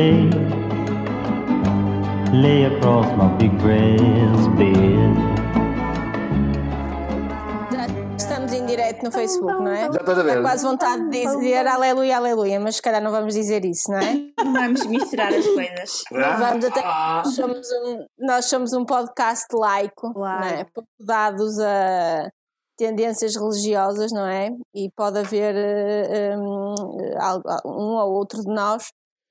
lay, lay across my big brass bed. Estamos em direto no Facebook, não é? Já estás a ver? Dá quase vontade de dizer aleluia, aleluia, mas se calhar não vamos dizer isso, não é? Não vamos misturar as coisas. Vamos até, nós, somos um, nós somos um podcast laico, não é? pouco dados a tendências religiosas, não é? E pode haver eh, um, al- um ou outro de nós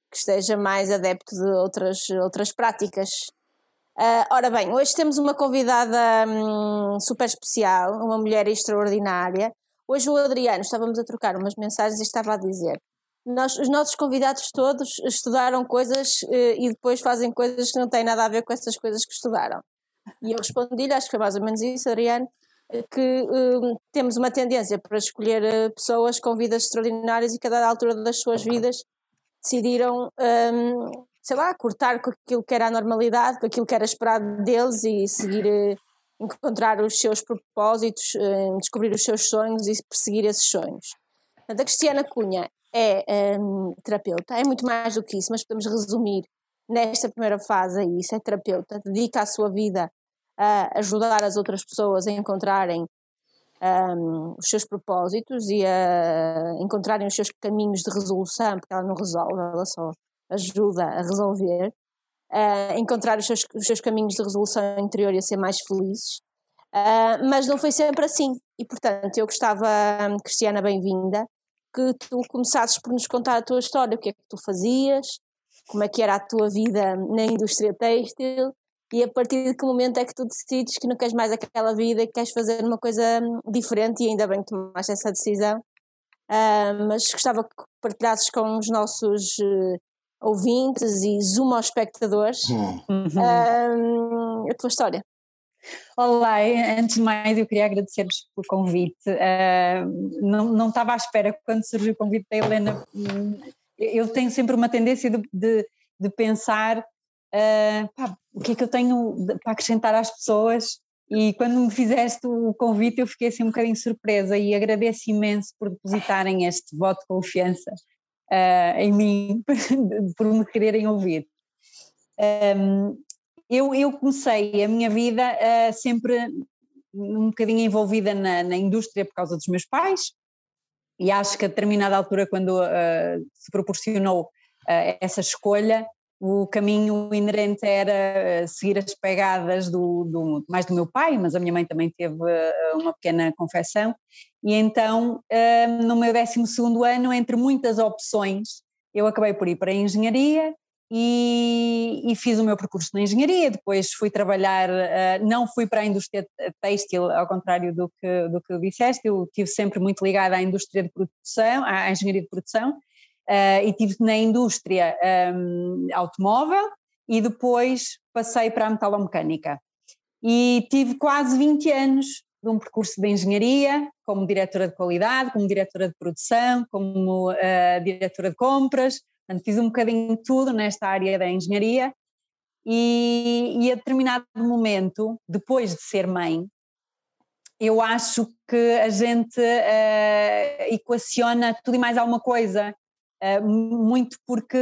que esteja mais adepto de outras, outras práticas. Ah, ora bem, hoje temos uma convidada hum, super especial, uma mulher extraordinária. Hoje o Adriano, estávamos a trocar umas mensagens e estava a dizer nós, os nossos convidados todos estudaram coisas eh, e depois fazem coisas que não têm nada a ver com essas coisas que estudaram. E eu respondi-lhe, acho que foi mais ou menos isso, Adriano, que eh, temos uma tendência para escolher eh, pessoas com vidas extraordinárias e cada altura das suas vidas decidiram, hum, sei lá, cortar com aquilo que era a normalidade, com aquilo que era esperado deles e seguir, eh, encontrar os seus propósitos, eh, descobrir os seus sonhos e perseguir esses sonhos. Portanto, a Cristiana Cunha é hum, terapeuta, é muito mais do que isso, mas podemos resumir nesta primeira fase isso, é terapeuta, dedica a sua vida a ajudar as outras pessoas a encontrarem hum, os seus propósitos e a encontrarem os seus caminhos de resolução, porque ela não resolve, ela só ajuda a resolver, a encontrar os seus, os seus caminhos de resolução interior e a ser mais felizes. Ah, mas não foi sempre assim. E, portanto, eu gostava, hum, Cristiana, bem-vinda, que tu começasses por nos contar a tua história, o que é que tu fazias, como é que era a tua vida na indústria têxtil e a partir de que momento é que tu decides que não queres mais aquela vida e que queres fazer uma coisa hum, diferente e ainda bem que tomaste essa decisão. Ah, mas gostava que partilhasses com os nossos eh, ouvintes e zoom-espectadores Hum. hum, a tua história. Olá, antes de mais eu queria agradecer-vos pelo convite. Ah, não, não estava à espera quando surgiu o convite da Helena. hum, Eu tenho sempre uma tendência de, de, de pensar ah, pá, o que é que eu tenho para acrescentar às pessoas e quando me fizeste o convite eu fiquei assim um bocadinho surpresa e agradeço imenso por depositarem este voto de confiança ah, em mim, por me quererem ouvir. Um, eu, eu comecei a minha vida ah, sempre um bocadinho envolvida na, na indústria por causa dos meus pais e acho que a determinada altura quando ah, se proporcionou essa escolha o caminho inerente era ah, seguir as pegadas do, do- mais do meu pai, mas a minha mãe também teve ah, uma pequena confecção. E então ah, no meu 12º ano entre muitas opções eu acabei por ir para a engenharia e, e fiz o meu percurso na engenharia, depois fui trabalhar, eh, não fui para a indústria têxtil, ao contrário do que, do que disseste, eu estive sempre muito ligada à indústria de produção, à engenharia de produção, eh, e estive na indústria ehm, automóvel e depois passei para a metalomecânica. E tive quase 20 anos de um percurso de engenharia, como diretora de qualidade, como diretora de produção, como eh, diretora de compras, Portanto, fiz um bocadinho de tudo nesta área da engenharia. E, e a determinado momento, depois de ser mãe, eu acho que a gente eh, equaciona tudo e mais alguma coisa, muito porque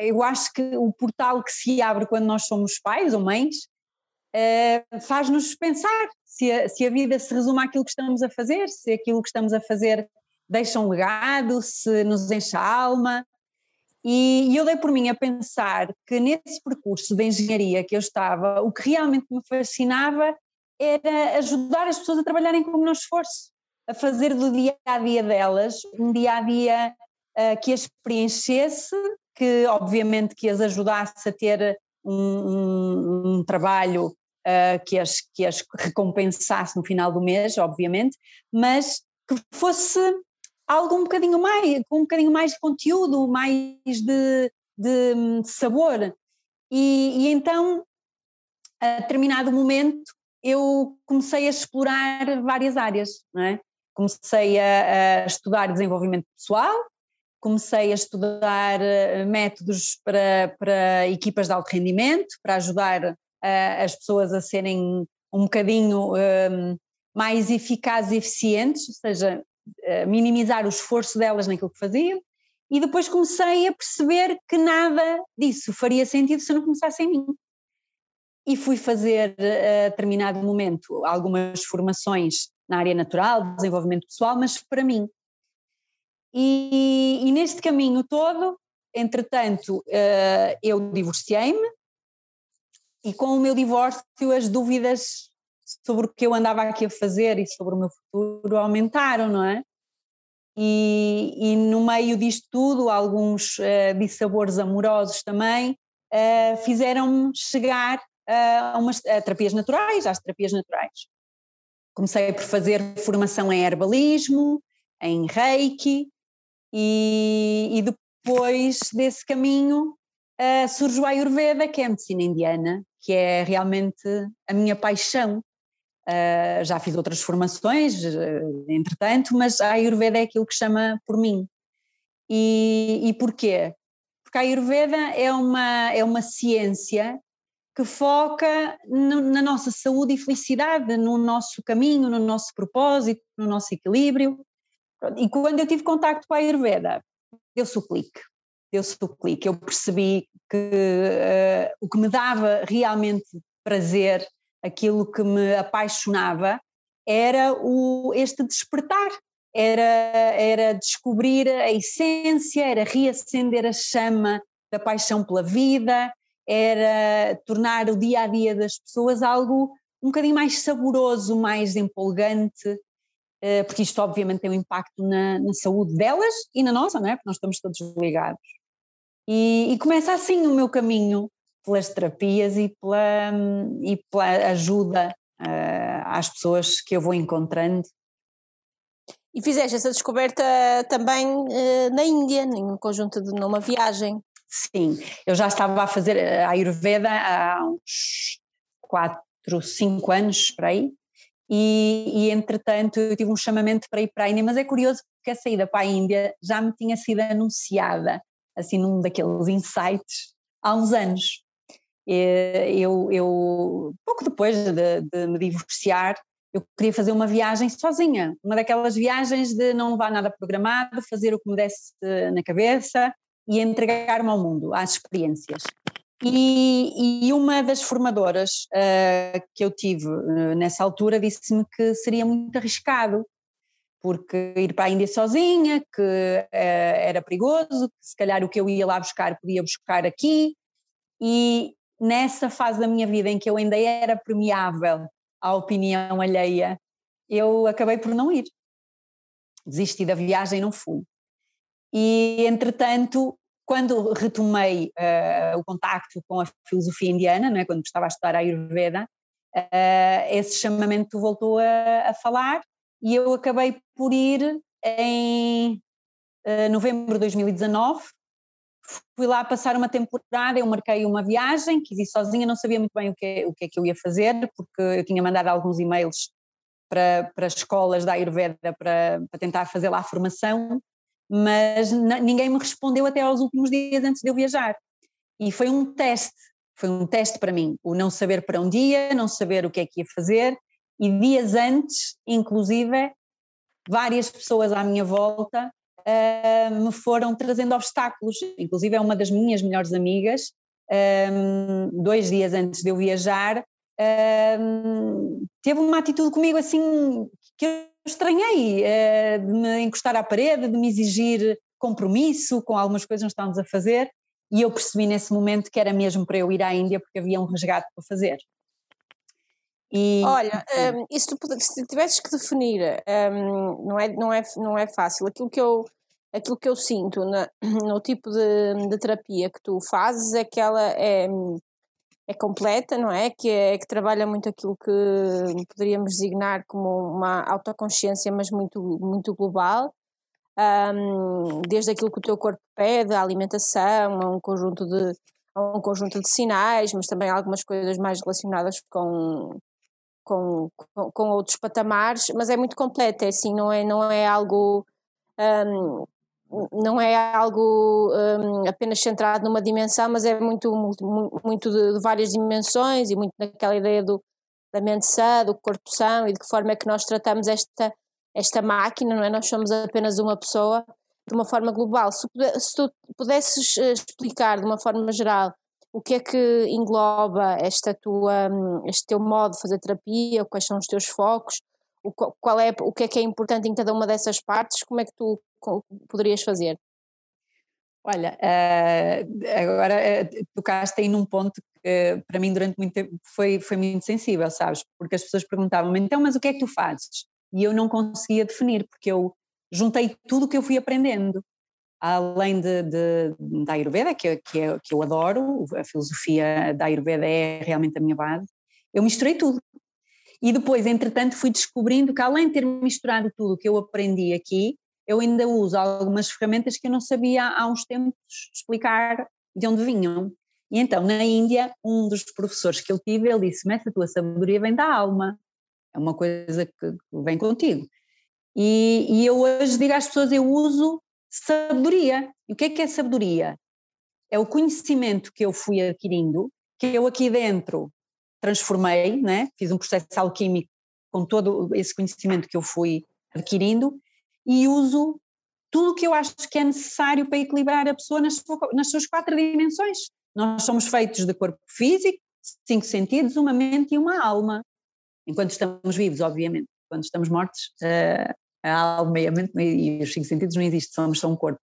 eu acho que o portal que se abre quando nós somos pais ou mães eh, faz-nos pensar se a, se a vida se resume àquilo que estamos a fazer, se aquilo que estamos a fazer deixa um legado, se nos enche a alma. E, e eu dei por mim a pensar que nesse percurso de engenharia que eu estava, o que realmente me fascinava era ajudar as pessoas a trabalharem com o menor esforço, a fazer do dia a dia delas um dia a dia ah, que as preenchesse, que obviamente que as ajudasse a ter um, um- um trabalho ah, que, as, que as recompensasse no final do mês, obviamente, mas que fosse algo um bocadinho mais, com um bocadinho mais de conteúdo, mais de, de, hum, sabor. E, e então, a determinado momento, eu comecei a explorar várias áreas, não é? Comecei a, a estudar desenvolvimento pessoal, comecei a estudar eh, métodos para, para equipas de alto rendimento, para ajudar eh, as pessoas a serem um bocadinho hum, mais eficazes e eficientes, ou seja, eh, minimizar o esforço delas naquilo que faziam E depois comecei a perceber que nada disso faria sentido se não começasse em mim. E fui fazer, a determinado momento, algumas formações na área natural, desenvolvimento pessoal, mas para mim. E, e neste caminho todo, entretanto, eh, eu divorciei-me e com o meu divórcio as dúvidas sobre o que eu andava aqui a fazer e sobre o meu futuro aumentaram, não é? E, e no meio disto tudo, alguns uh, dissabores amorosos também uh, fizeram-me chegar uh, a, umas, a terapias naturais, às terapias naturais. Comecei por fazer formação em herbalismo, em reiki, e, e depois desse caminho uh, surge o Ayurveda, que é a medicina indiana, que é realmente a minha paixão. Uh, já fiz outras formações, uh, entretanto, mas a Ayurveda é aquilo que chama por mim. E, e porquê? Porque a Ayurveda é uma, é uma ciência que foca no, na nossa saúde e felicidade, no nosso caminho, no nosso propósito, no nosso equilíbrio. E quando eu tive contacto com a Ayurveda, deu-se o clique, deu-se o clique. Eu percebi que uh, o que me dava realmente prazer aquilo que me apaixonava era o, este despertar, era, era descobrir a essência, era reacender a chama da paixão pela vida, era tornar o dia a dia das pessoas algo um bocadinho mais saboroso, mais empolgante, porque isto obviamente tem um impacto na, na, saúde delas e na nossa, não é? porque nós estamos todos ligados. E, e começa assim o meu caminho pelas terapias e pela, e pela ajuda uh, às pessoas que eu vou encontrando. E fizeste essa descoberta também uh, na Índia, num conjunto de numa viagem. Sim, eu já estava a fazer a Ayurveda há uns 4, 5 anos para aí, e, e, entretanto eu tive um chamamento para ir para a Índia, mas é curioso porque a saída para a Índia já me tinha sido anunciada, assim num daqueles insights, há uns anos. Eu, eu pouco depois de, de, me divorciar, eu queria fazer uma viagem sozinha, uma daquelas viagens de não levar nada programado, fazer o que me desse na cabeça e entregar-me ao mundo, às experiências. E, e, uma das formadoras uh, que eu tive uh, nessa altura disse-me que seria muito arriscado, porque ir para a Índia sozinha, que uh, era perigoso, que se calhar o que eu ia lá buscar podia buscar aqui, e nessa fase da minha vida em que eu ainda era permeável à opinião alheia, eu acabei por não ir. Desisti da viagem e não fui. E, entretanto, quando retomei uh, o contacto com a filosofia indiana, é? quando estava a estudar a Ayurveda, uh, esse chamamento voltou a, a, falar e eu acabei por ir em uh, novembro de 2019 fui lá passar uma temporada, eu marquei uma viagem, quis ir sozinha, não sabia muito bem o que, o que é que eu ia fazer, porque eu tinha mandado alguns e-mails para, para escolas da Ayurveda para, para tentar fazer lá a formação, mas ninguém me respondeu até aos últimos dias antes de eu viajar. E foi um teste, foi um teste para mim, o não saber para onde ia, não saber o que é que ia fazer, e dias antes, inclusive, várias pessoas à minha volta uh, me foram trazendo obstáculos. Inclusive, é uma das minhas melhores amigas, um, dois dias antes de eu viajar, um, teve uma atitude comigo assim que estranhei, uh, de me encostar à parede, de me exigir compromisso com algumas coisas que nós estávamos a fazer, e eu percebi nesse momento que era mesmo para eu ir à Índia porque havia um resgate para fazer. E, Olha, um, e se, tu, se tivesses que definir, um, não, é, não, é, não é fácil, aquilo que eu, aquilo que eu sinto na, no tipo de, de terapia que tu fazes é que ela é, é completa, não é? Que, é? que trabalha muito aquilo que poderíamos designar como uma autoconsciência, mas muito, muito global. Um, desde aquilo que o teu corpo pede, a alimentação, a um conjunto de, a um conjunto de sinais, mas também algumas coisas mais relacionadas com, com, com, outros patamares, mas é muito completo, é assim, não é, não é algo um, não é algo um, apenas centrado numa dimensão, mas é muito, muito, muito de, de, várias dimensões e muito naquela ideia do, da mente sã, do corpo são e de que forma é que nós tratamos esta, esta máquina, não é? Nós somos apenas uma pessoa de uma forma global. Se, se tu pudesses eh, explicar de uma forma geral o que é que engloba esta tua, hum, este teu modo de fazer terapia, quais são os teus focos, o, qual é, o que é que é importante em cada uma dessas partes, como é que tu poderias fazer? Olha, uh, agora uh, tocaste aí num ponto que para mim durante muito tempo foi, foi muito sensível, sabes? Porque as pessoas perguntavam-me, então, mas o que é que tu fazes? E eu não conseguia definir, porque eu juntei tudo o que eu fui aprendendo, além de, de, da Ayurveda, que, que, é, que eu adoro, a filosofia da Ayurveda é realmente a minha base, eu misturei tudo. E depois, entretanto, fui descobrindo que além de ter misturado tudo o que eu aprendi aqui, eu ainda uso algumas ferramentas que eu não sabia há uns tempos explicar de onde vinham. E então, na Índia, um dos professores que eu tive, ele disse, mas a tua sabedoria vem da alma, é uma coisa que vem contigo. E, e eu hoje digo às pessoas, eu uso sabedoria. E o que é que é sabedoria? É o conhecimento que eu fui adquirindo, que eu aqui dentro transformei, né? fiz um processo alquímico com todo esse conhecimento que eu fui adquirindo e uso tudo o que eu acho que é necessário para equilibrar a pessoa nas, nas suas quatro dimensões. Nós somos feitos de corpo físico, cinco sentidos, uma mente e uma alma. Enquanto estamos vivos, obviamente. Quando estamos mortos, uh, a alma e a mente e os cinco sentidos não existem, somos só um corpo.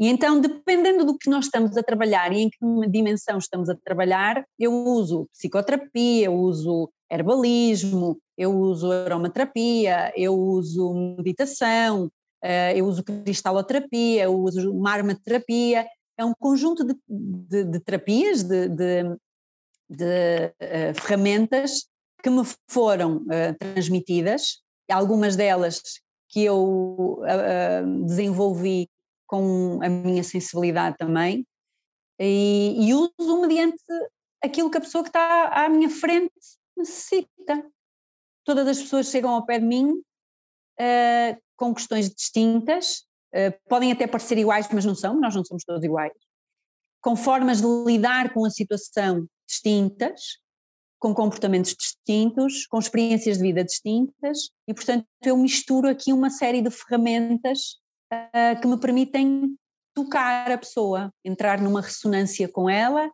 E então, dependendo do que nós estamos a trabalhar e em que dimensão estamos a trabalhar, eu uso psicoterapia, eu uso herbalismo, eu uso aromaterapia, eu uso meditação, eh, eu uso cristaloterapia, eu uso marmaterapia, é um conjunto de, de, de terapias, de, de, de uh, ferramentas que me foram uh, transmitidas, algumas delas que eu desenvolvi com a minha sensibilidade também, e, e uso mediante aquilo que a pessoa que está à minha frente necessita. Todas as pessoas chegam ao pé de mim uh, com questões distintas, uh, podem até parecer iguais, mas não são, nós não somos todos iguais, com formas de lidar com a situação distintas, com comportamentos distintos, com experiências de vida distintas, e portanto eu misturo aqui uma série de ferramentas uh, que me permitem tocar a pessoa, entrar numa ressonância com ela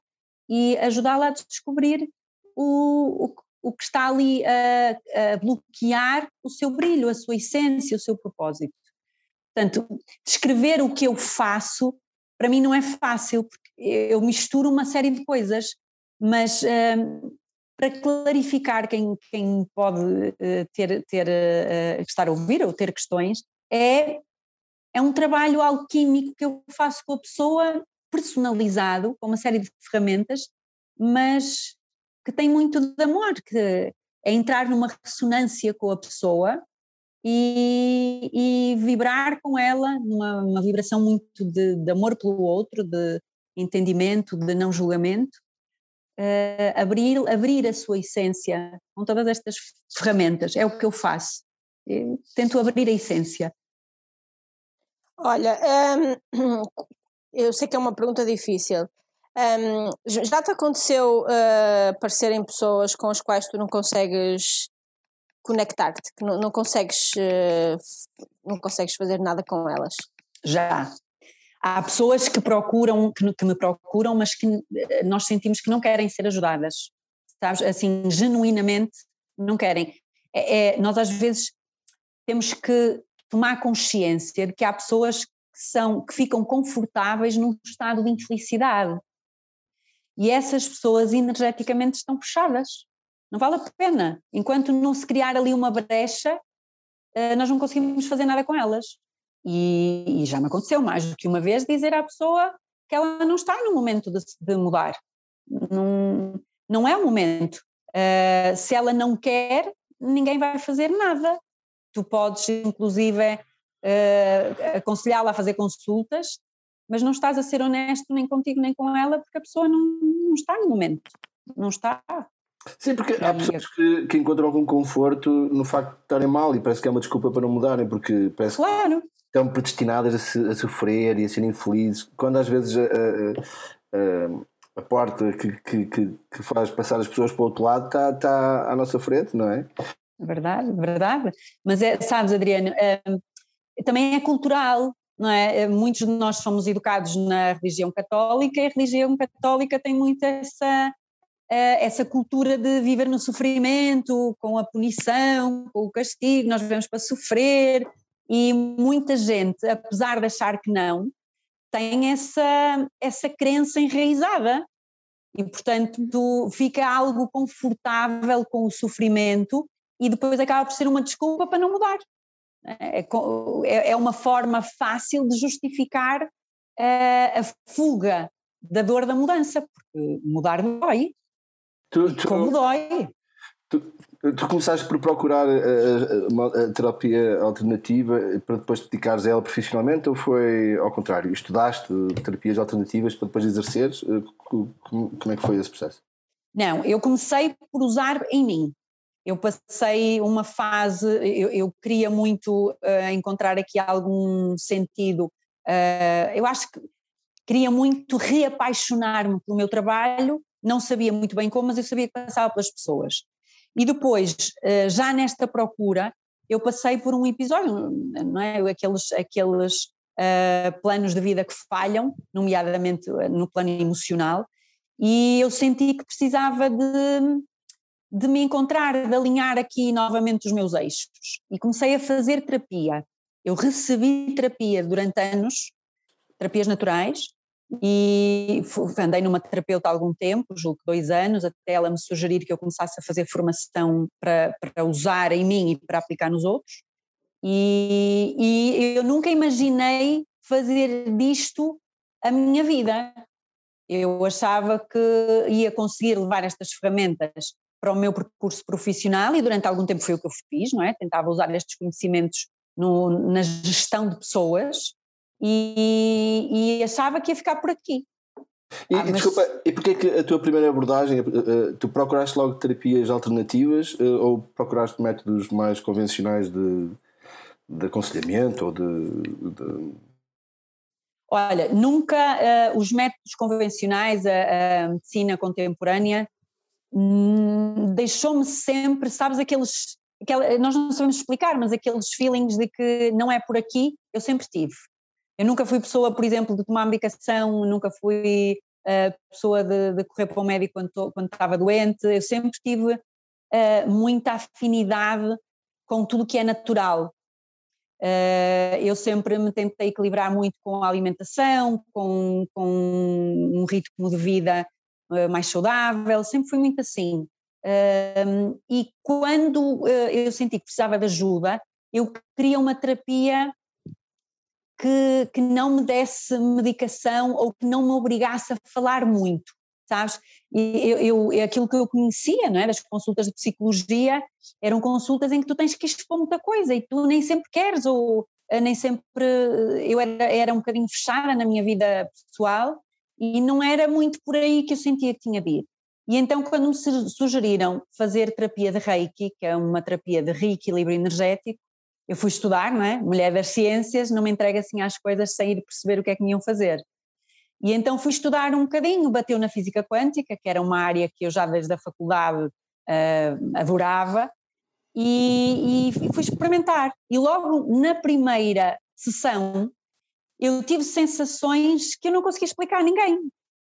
e ajudá-la a descobrir o, o, o que está ali a, a, bloquear o seu brilho, a sua essência, o seu propósito. Portanto, descrever o que eu faço, para mim não é fácil, porque eu misturo uma série de coisas, mas um, para clarificar quem, quem pode uh, ter, ter uh, estar a ouvir ou ter questões, é, é um trabalho alquímico que eu faço com a pessoa, personalizado, com uma série de ferramentas, mas que tem muito de amor, que é entrar numa ressonância com a pessoa e, e vibrar com ela numa vibração muito de, de, amor pelo outro, de entendimento, de não julgamento, uh, abrir, abrir a sua essência com todas estas ferramentas, é o que eu faço. Eu tento abrir a essência. Olha, hum, eu sei que é uma pergunta difícil, um, já te aconteceu uh, aparecerem pessoas com as quais tu não consegues conectar-te, que não, não consegues uh, não consegues fazer nada com elas? Já. Há pessoas que procuram, que, que me procuram, mas que eh, nós sentimos que não querem ser ajudadas, sabes? Assim, genuinamente não querem. É, é, nós às vezes temos que tomar consciência de que há pessoas que são que ficam confortáveis num estado de infelicidade e essas pessoas energeticamente estão fechadas. Não vale a pena. Enquanto não se criar ali uma brecha, eh, nós não conseguimos fazer nada com elas. E, e, já me aconteceu mais do que uma vez dizer à pessoa que ela não está no momento de, de mudar. Não, não é o momento. Uh, se ela não quer, ninguém vai fazer nada. Tu podes, inclusive, uh, aconselhá-la a fazer consultas mas não estás a ser honesto nem contigo nem com ela porque a pessoa não, não está no momento, não está. Sim, porque há pessoas que, que encontram algum conforto no facto de estarem mal e parece que é uma desculpa para não mudarem, porque parece claro. que estão predestinadas a, se, a sofrer e a serem infelizes, quando às vezes a, a, a porta que, que, que, faz passar as pessoas para o outro lado está, está à nossa frente, não é? Verdade, verdade. Mas é, sabes, Adriano, é, também é cultural não é? Muitos de nós somos educados na religião católica e a religião católica tem muito essa, eh, essa cultura de viver no sofrimento, com a punição, com o castigo, nós vivemos para sofrer e muita gente, apesar de achar que não, tem essa, essa crença enraizada e, portanto, fica algo confortável com o sofrimento e depois acaba por ser uma desculpa para não mudar. É, é, é uma forma fácil de justificar a, a fuga da dor da mudança, porque mudar dói. Tu, tu, como dói. Tu, tu, começaste por procurar a, a, a, terapia alternativa para depois te dedicares a ela profissionalmente ou foi ao contrário? Estudaste terapias alternativas para depois exerceres? Como, como é que foi esse processo? Não, eu comecei por usar em mim eu passei uma fase, eu, eu queria muito uh, encontrar aqui algum sentido, uh, eu acho que queria muito reapaixonar-me pelo meu trabalho, não sabia muito bem como, mas eu sabia que passava pelas pessoas. E depois, uh, já nesta procura, eu passei por um episódio, não é? Aqueles, aqueles planos de vida que falham, nomeadamente no plano emocional, e eu senti que precisava de de me encontrar, de alinhar aqui novamente os meus eixos. E comecei a fazer terapia. Eu recebi terapia durante anos, terapias naturais, e andei numa terapeuta há algum tempo, julgo que dois anos, até ela me sugerir que eu começasse a fazer formação para, para usar em mim e para aplicar nos outros. E, e eu nunca imaginei fazer disto a minha vida. Eu achava que ia conseguir levar estas ferramentas para o meu percurso profissional e durante algum tempo foi o que eu fiz, não é? Tentava usar estes conhecimentos no, na gestão de pessoas e, e, achava que ia ficar por aqui. E, ah, mas... desculpa, e porquê que a tua primeira abordagem, eh, eh, tu procuraste logo terapias alternativas eh, ou procuraste métodos mais convencionais de, de aconselhamento ou de, de... Olha, nunca uh, os métodos convencionais, a, a medicina contemporânea, deixou-me sempre, sabes, aqueles, aquela, nós não sabemos explicar, mas aqueles feelings de que não é por aqui, eu sempre tive. Eu nunca fui pessoa, por exemplo, de tomar medicação, nunca fui uh, pessoa de, de, correr para o médico quando, quando estava doente, eu sempre tive uh, muita afinidade com tudo que é natural. Uh, eu sempre me tentei equilibrar muito com a alimentação, com, com um ritmo de vida mais saudável, sempre fui muito assim. e quando eh, eu senti que precisava de ajuda, eu queria uma terapia que, que não me desse medicação ou que não me obrigasse a falar muito, sabes? E eu, eu, aquilo que eu conhecia, não é? Das consultas de psicologia, eram consultas em que tu tens que expor muita coisa e tu nem sempre queres, ou eh, nem sempre. Eu era, era um bocadinho fechada na minha vida pessoal e não era muito por aí que eu sentia que tinha de ir. E então, quando me sugeriram fazer terapia de Reiki, que é uma terapia de reequilíbrio energético, eu fui estudar, não é? Mulher das ciências, não me entrega assim às coisas sem ir perceber o que é que me iam fazer. E então fui estudar um bocadinho, bateu na física quântica, que era uma área que eu já desde a faculdade uh, adorava, e, e fui experimentar. E logo na primeira sessão eu tive sensações que eu não conseguia explicar a ninguém.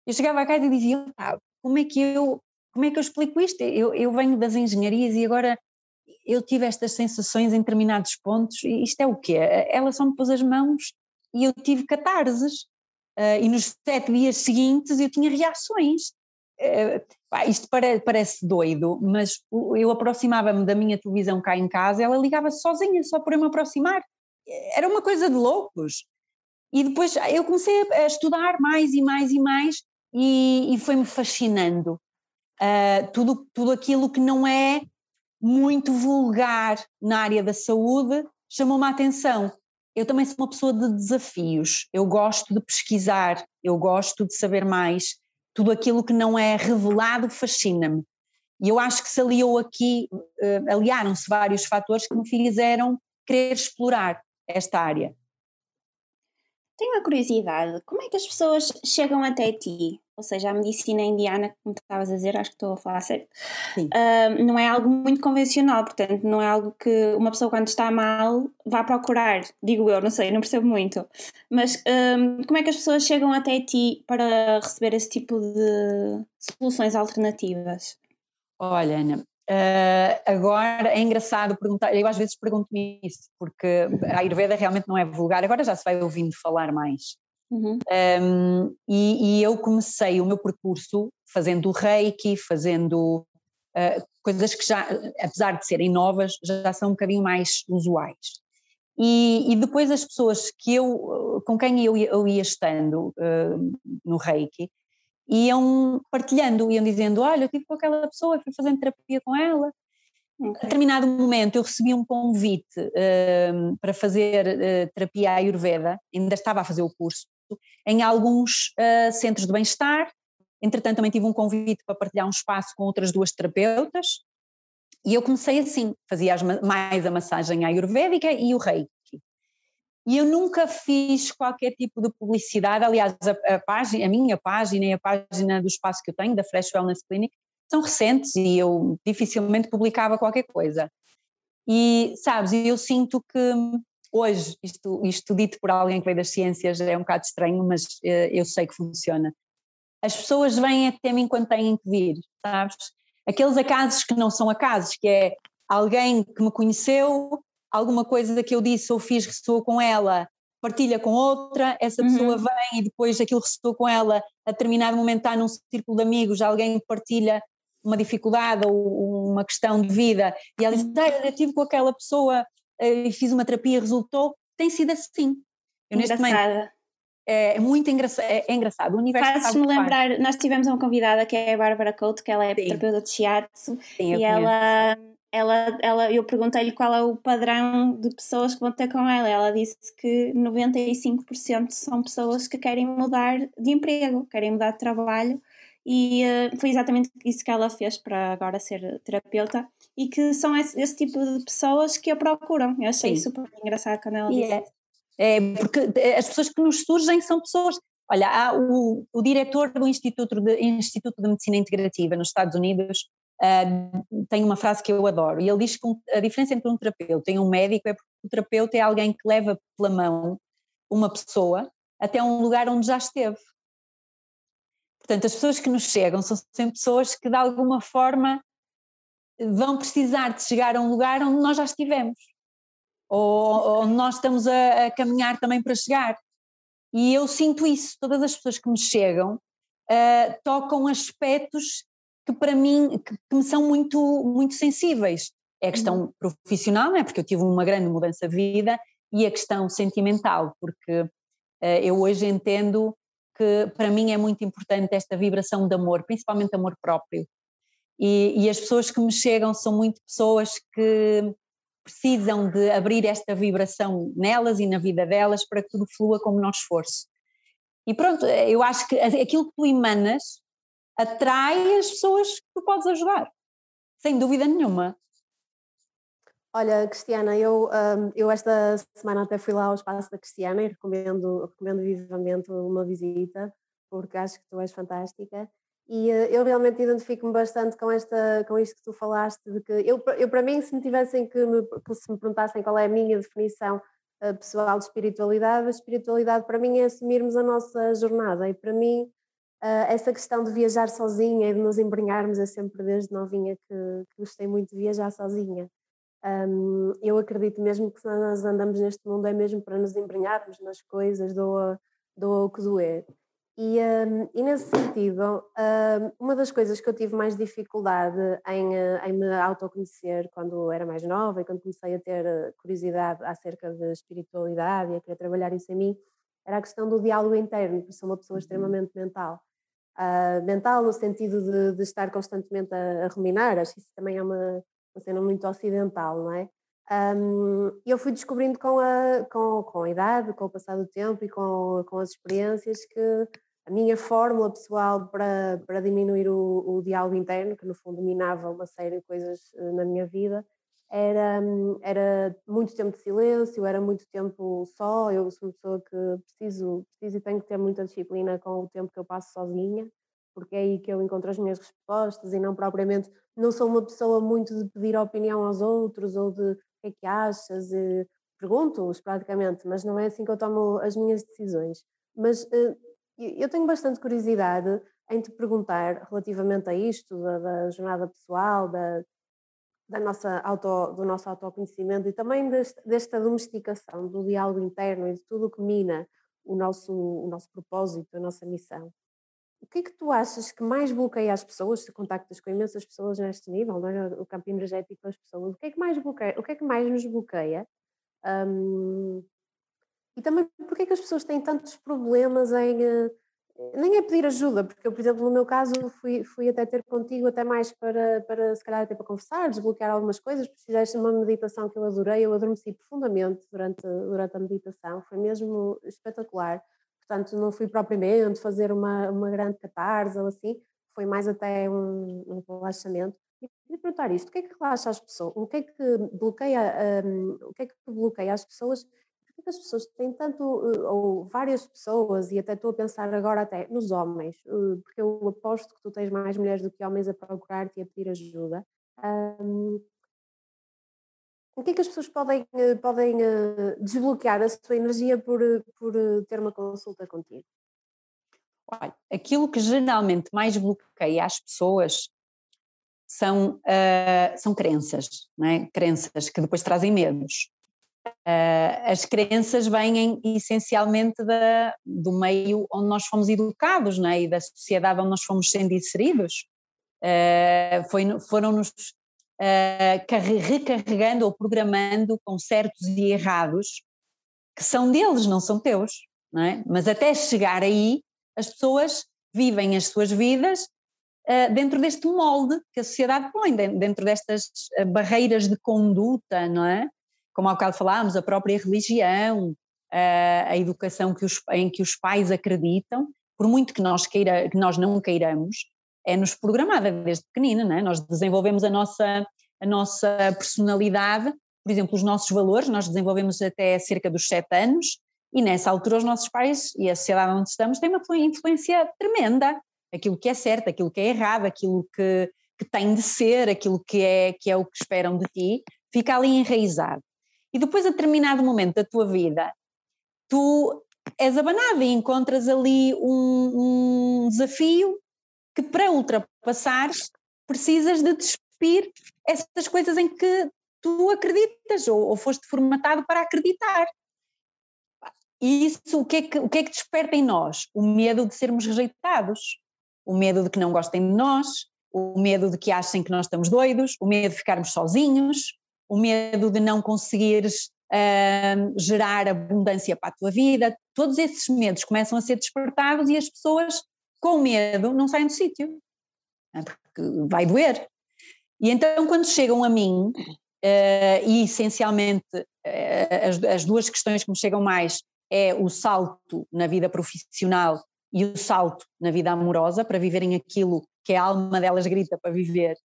Eu chegava a casa e dizia, ah, como é que eu, como é que eu explico isto? Eu, eu venho das engenharias e agora eu tive estas sensações em determinados pontos, e isto é o quê? Ela só me pôs as mãos e eu tive catarses. Uh, e nos sete dias seguintes eu tinha reações. Uh, pá, isto pare, parece doido, mas eu aproximava-me da minha televisão cá em casa, ela ligava sozinha, só por eu me aproximar. Era uma coisa de loucos. E depois eu comecei a estudar mais e mais e mais e, e foi-me fascinando uh, tudo, tudo aquilo que não é muito vulgar na área da saúde chamou-me a atenção. Eu também sou uma pessoa de desafios, eu gosto de pesquisar, eu gosto de saber mais, tudo aquilo que não é revelado fascina-me. E eu acho que se aliou aqui, uh, aliaram-se vários fatores que me fizeram querer explorar esta área. Tenho uma curiosidade, como é que as pessoas chegam até ti? ou seja, a medicina indiana, como tu estavas a dizer, acho que estou a falar certo, uh, não é algo muito convencional, portanto, não é algo que uma pessoa quando está mal vá procurar, digo eu, não sei, não percebo muito. Mas como é que as pessoas chegam até ti para receber esse tipo de soluções alternativas? Olha, Ana, Uh, agora é engraçado perguntar, eu às vezes pergunto-me isso, porque a Ayurveda realmente não é vulgar, agora já se vai ouvindo falar mais. Uhum. Um, e, e, eu comecei o meu percurso fazendo reiki, fazendo uh, coisas que já, apesar de serem novas, já são um bocadinho mais usuais. E, e depois as pessoas que eu, com quem eu, eu ia estando uh, no reiki, iam partilhando, iam dizendo: Olha, eu estive com aquela pessoa, fui fazendo terapia com ela. Okay. A determinado momento eu recebi um convite uh, para fazer uh, terapia Ayurveda, ainda estava a fazer o curso, em alguns uh, centros de bem-estar. Entretanto, também tive um convite para partilhar um espaço com outras duas terapeutas. E eu comecei assim: fazia mais a massagem ayurvédica e o reiki. E eu nunca fiz qualquer tipo de publicidade, aliás, a, a, página, a minha página e a página do espaço que eu tenho, da Fresh Wellness Clinic, são recentes e eu dificilmente publicava qualquer coisa. E, sabes, eu sinto que hoje, isto, isto dito por alguém que veio das ciências é um bocado estranho, mas uh, eu sei que funciona. As pessoas vêm até mim quando têm que vir, sabes? Aqueles acasos que não são acasos, que é alguém que me conheceu, alguma coisa que eu disse ou fiz ressoou com ela, partilha com outra, essa pessoa uhum. vem e depois aquilo ressoou com ela, a determinado momento está num círculo de amigos, alguém partilha uma dificuldade ou uma questão de vida e ela diz, ah, eu estive com aquela pessoa eh, e fiz uma terapia e resultou, tem sido assim. Eu neste momento é, é muito engraçado, é, é engraçado. O universo Fazes-me lembrar, nós tivemos uma convidada que é a Bárbara Couto, que ela é Sim. terapeuta de shiatsu Sim, e ela ela, ela, eu perguntei-lhe qual é o padrão de pessoas que vão ter com ela. Ela disse que 95% são pessoas que querem mudar de emprego, querem mudar de trabalho, e uh, foi exatamente isso que ela fez para agora ser terapeuta. E que são esse, esse tipo de pessoas que a procuram. Eu achei Sim. super engraçado quando ela disse. É, é, porque as pessoas que nos surgem são pessoas. Olha, há o, o diretor do Instituto de, Instituto de Medicina Integrativa nos Estados Unidos Uh, tem uma frase que eu adoro, e ele diz que a diferença entre um terapeuta e um médico é porque o terapeuta é alguém que leva pela mão uma pessoa até um lugar onde já esteve. Portanto, as pessoas que nos chegam são sempre pessoas que de alguma forma vão precisar de chegar a um lugar onde nós já estivemos, ou onde nós estamos a, a caminhar também para chegar. E eu sinto isso, todas as pessoas que me chegam uh, tocam aspectos que para mim que, que me são muito, muito sensíveis. É a questão uhum. profissional, é porque eu tive uma grande mudança de vida, e a questão sentimental, porque uh, eu hoje entendo que para mim é muito importante esta vibração de amor, principalmente amor próprio. E, e, as pessoas que me chegam são muito pessoas que precisam de abrir esta vibração nelas e na vida delas para que tudo flua como nosso esforço. E pronto, eu acho que aquilo que tu emanas atrai as pessoas que podes ajudar, sem dúvida nenhuma. Olha, Cristiana, eu, um, eu esta semana até fui lá ao espaço da Cristiana e recomendo, recomendo vivamente uma visita, porque acho que tu és fantástica. E uh, eu realmente identifico-me bastante com, esta, com isto que tu falaste, de que eu, eu para mim, se me tivessem que me, se me perguntassem qual é a minha definição uh, pessoal de espiritualidade, a espiritualidade para mim é assumirmos a nossa jornada e para mim Uh, essa questão de viajar sozinha e de nos embrenharmos, é sempre desde novinha que, que gostei muito de viajar sozinha. Um, eu acredito mesmo que se nós andamos neste mundo é mesmo para nos embrenharmos nas coisas, doa, doa o que doer. E, um, e nesse sentido, um, uma das coisas que eu tive mais dificuldade em, em me autoconhecer quando era mais nova e quando comecei a ter curiosidade acerca de espiritualidade e a querer trabalhar isso em mim, era a questão do diálogo interno, porque sou uma pessoa uhum. extremamente mental. Uh, mental no sentido de, de estar constantemente a, a, ruminar, acho que isso também é uma, uma cena muito ocidental, não é? Um, eu fui descobrindo com a, com, com a idade, com o passar do tempo e com, com as experiências que a minha fórmula pessoal para, para diminuir o, o diálogo interno, que no fundo minava uma série de coisas eh, na minha vida, era, era muito tempo de silêncio, era muito tempo só. Eu sou uma pessoa que preciso, preciso e tenho que ter muita disciplina com o tempo que eu passo sozinha. porque é aí que eu encontro as minhas respostas e não propriamente, não sou uma pessoa muito de pedir opinião aos outros ou de o que é que achas, pergunto-os praticamente, mas não é assim que eu tomo as minhas decisões. Mas eh, eu tenho bastante curiosidade em te perguntar relativamente a isto, da, da jornada pessoal, da, da nossa auto, do nosso autoconhecimento e também deste, desta domesticação do diálogo interno e de tudo o que mina o nosso, o nosso propósito, a nossa missão. O que é que tu achas que mais bloqueia as pessoas? Se contactas com imensas pessoas neste nível, é? o campo energético das pessoas, o que é que mais bloqueia? O que é que mais nos bloqueia? Um, e também porque é que as pessoas têm tantos problemas em uh, nem é pedir ajuda, porque eu, por exemplo, no meu caso, fui, fui até ter contigo até mais para, para se calhar até para conversar, desbloquear algumas coisas, porque fizeste uma meditação que eu adorei, eu adormeci profundamente durante, durante a meditação, foi mesmo espetacular. Portanto, não fui propriamente fazer uma, uma grande catarse ou assim, foi mais até um, um relaxamento. E perguntar isto, o que é que relaxa as pessoas? O que é que bloqueia, um, o que é que bloqueia as pessoas que as pessoas têm tanto, eh, ou várias pessoas, e até estou a pensar agora até nos homens, eh, porque eu aposto que tu tens mais mulheres do que homens a procurar-te e a pedir ajuda. Um, o que é que as pessoas podem, eh, podem desbloquear a sua energia por, por ter uma consulta contigo? Olha, aquilo que geralmente mais bloqueia as pessoas são, uh, são crenças, não é? crenças que depois trazem medos. Uh, as crenças vêm essencialmente da, do meio onde nós fomos educados né, e da sociedade onde nós fomos sendo inseridos. Uh, Foram-nos uh, recarregando ou programando com certos e errados que são deles, não são teus. Não é? Mas até chegar aí, as pessoas vivem as suas vidas dentro deste molde que a sociedade põe, dentro destas barreiras de conduta, não é? Como há bocado falámos, a própria religião, a, a educação que os, em que os pais acreditam, por muito que nós, queira, que nós não queiramos, é-nos programada desde pequenina, não é? nós desenvolvemos a nossa, a nossa personalidade, por exemplo, os nossos valores, nós desenvolvemos até cerca dos sete anos, e nessa altura os nossos pais e a sociedade onde estamos têm uma influência tremenda, aquilo que é certo, aquilo que é errado, aquilo que, que tem de ser, aquilo que é, que é o que esperam de ti, fica ali enraizado. E depois, a determinado momento da tua vida, tu és abanado e encontras ali um, um desafio que, para ultrapassares, precisas de despir essas coisas em que tu acreditas ou, ou foste formatado para acreditar. E isso, o que, é que, o que é que desperta em nós? O medo de sermos rejeitados, o medo de que não gostem de nós, o medo de que achem que nós estamos doidos, o medo de ficarmos sozinhos, o medo de não conseguires uh, gerar abundância para a tua vida, todos esses medos começam a ser despertados e as pessoas com medo não saem do sítio, né, porque vai doer. E então quando chegam a mim, uh, e essencialmente uh, as, as duas questões que me chegam mais é o salto na vida profissional e o salto na vida amorosa, para viverem aquilo que a alma delas grita para viver,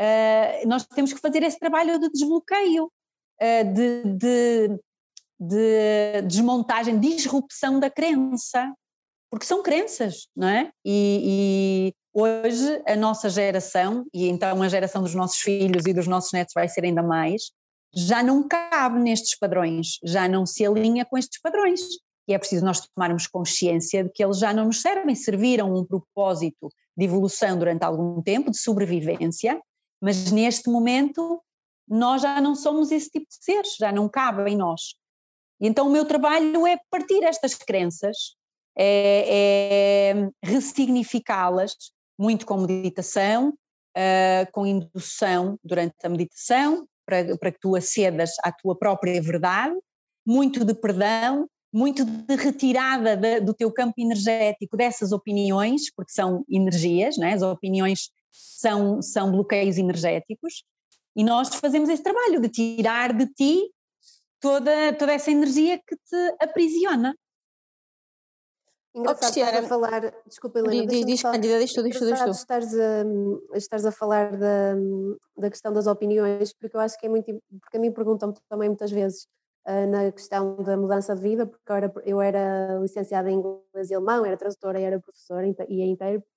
uh, nós temos que fazer esse trabalho de desbloqueio, uh, de, de, de, desmontagem, disrupção da crença, porque são crenças, não é? E, e, hoje a nossa geração, e então a geração dos nossos filhos e dos nossos netos vai ser ainda mais, já não cabe nestes padrões, já não se alinha com estes padrões. E é preciso nós tomarmos consciência de que eles já não nos servem, serviram um propósito de evolução durante algum tempo, de sobrevivência, mas neste momento nós já não somos esse tipo de seres, já não cabe em nós. E então o meu trabalho é partir estas crenças, é, é ressignificá-las, muito com meditação, uh, com indução durante a meditação, para, para que tu acedas à tua própria verdade, muito de perdão, muito de retirada de, do teu campo energético dessas opiniões, porque são energias, né? as opiniões são, são bloqueios energéticos, e nós fazemos esse trabalho de tirar de ti toda, toda essa energia que te aprisiona. Engraçado, oh, estás a falar, desculpa Helena, diz, diz, Cândida, diz tu, diz tu, diz tu. Estares a, estares a falar da, da questão das opiniões, porque eu acho que é muito, porque a mim perguntam-me também muitas vezes uh, na questão da mudança de vida, porque eu era, eu era licenciada em inglês e alemão, era tradutora e era professora e intérprete,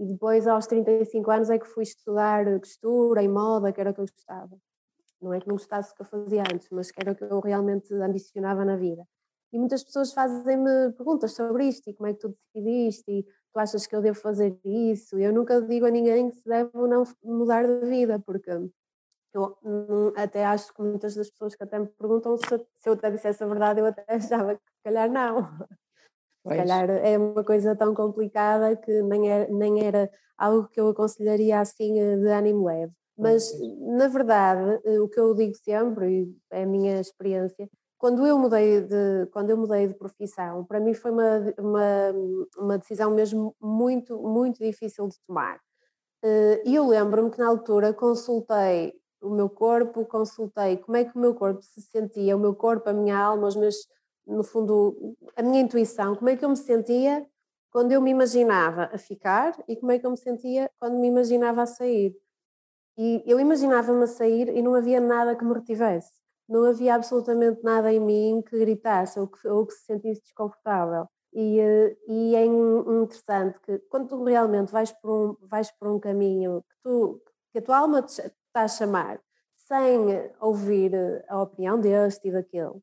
E depois, aos 35 anos, é que fui estudar costura e moda, que era o que eu gostava. Não é que não gostasse do que eu fazia antes, mas que era o que eu realmente ambicionava na vida. E muitas pessoas fazem-me perguntas sobre isto e como é que tu decidiste e tu achas que eu devo fazer isso? E eu nunca digo a ninguém que se deve ou não mudar de vida, porque eu até acho que muitas das pessoas que até me perguntam se, eu até dissesse a verdade, eu até achava que se calhar não. Pois. Se calhar é uma coisa tão complicada que nem era, nem era algo que eu aconselharia assim eh, de ânimo leve. Mas, na verdade, eh, o que eu digo sempre, e é a minha experiência, quando eu mudei de, quando eu mudei de profissão, para mim foi uma, uma, uma decisão mesmo muito, muito difícil de tomar. Eh, e eu lembro-me que na altura consultei o meu corpo, consultei como é que o meu corpo se sentia, o meu corpo, a minha alma, os meus, no fundo, a minha intuição, como é que eu me sentia quando eu me imaginava a ficar e como é que eu me sentia quando me imaginava a sair. E eu imaginava-me a sair e não havia nada que me retivesse não havia absolutamente nada em mim que gritasse ou que, ou que se sentisse desconfortável. E, eh, e, é interessante que quando tu realmente vais por um, vais por um caminho que, tu, que a tua alma te está a chamar, sem ouvir a opinião deste e daquele,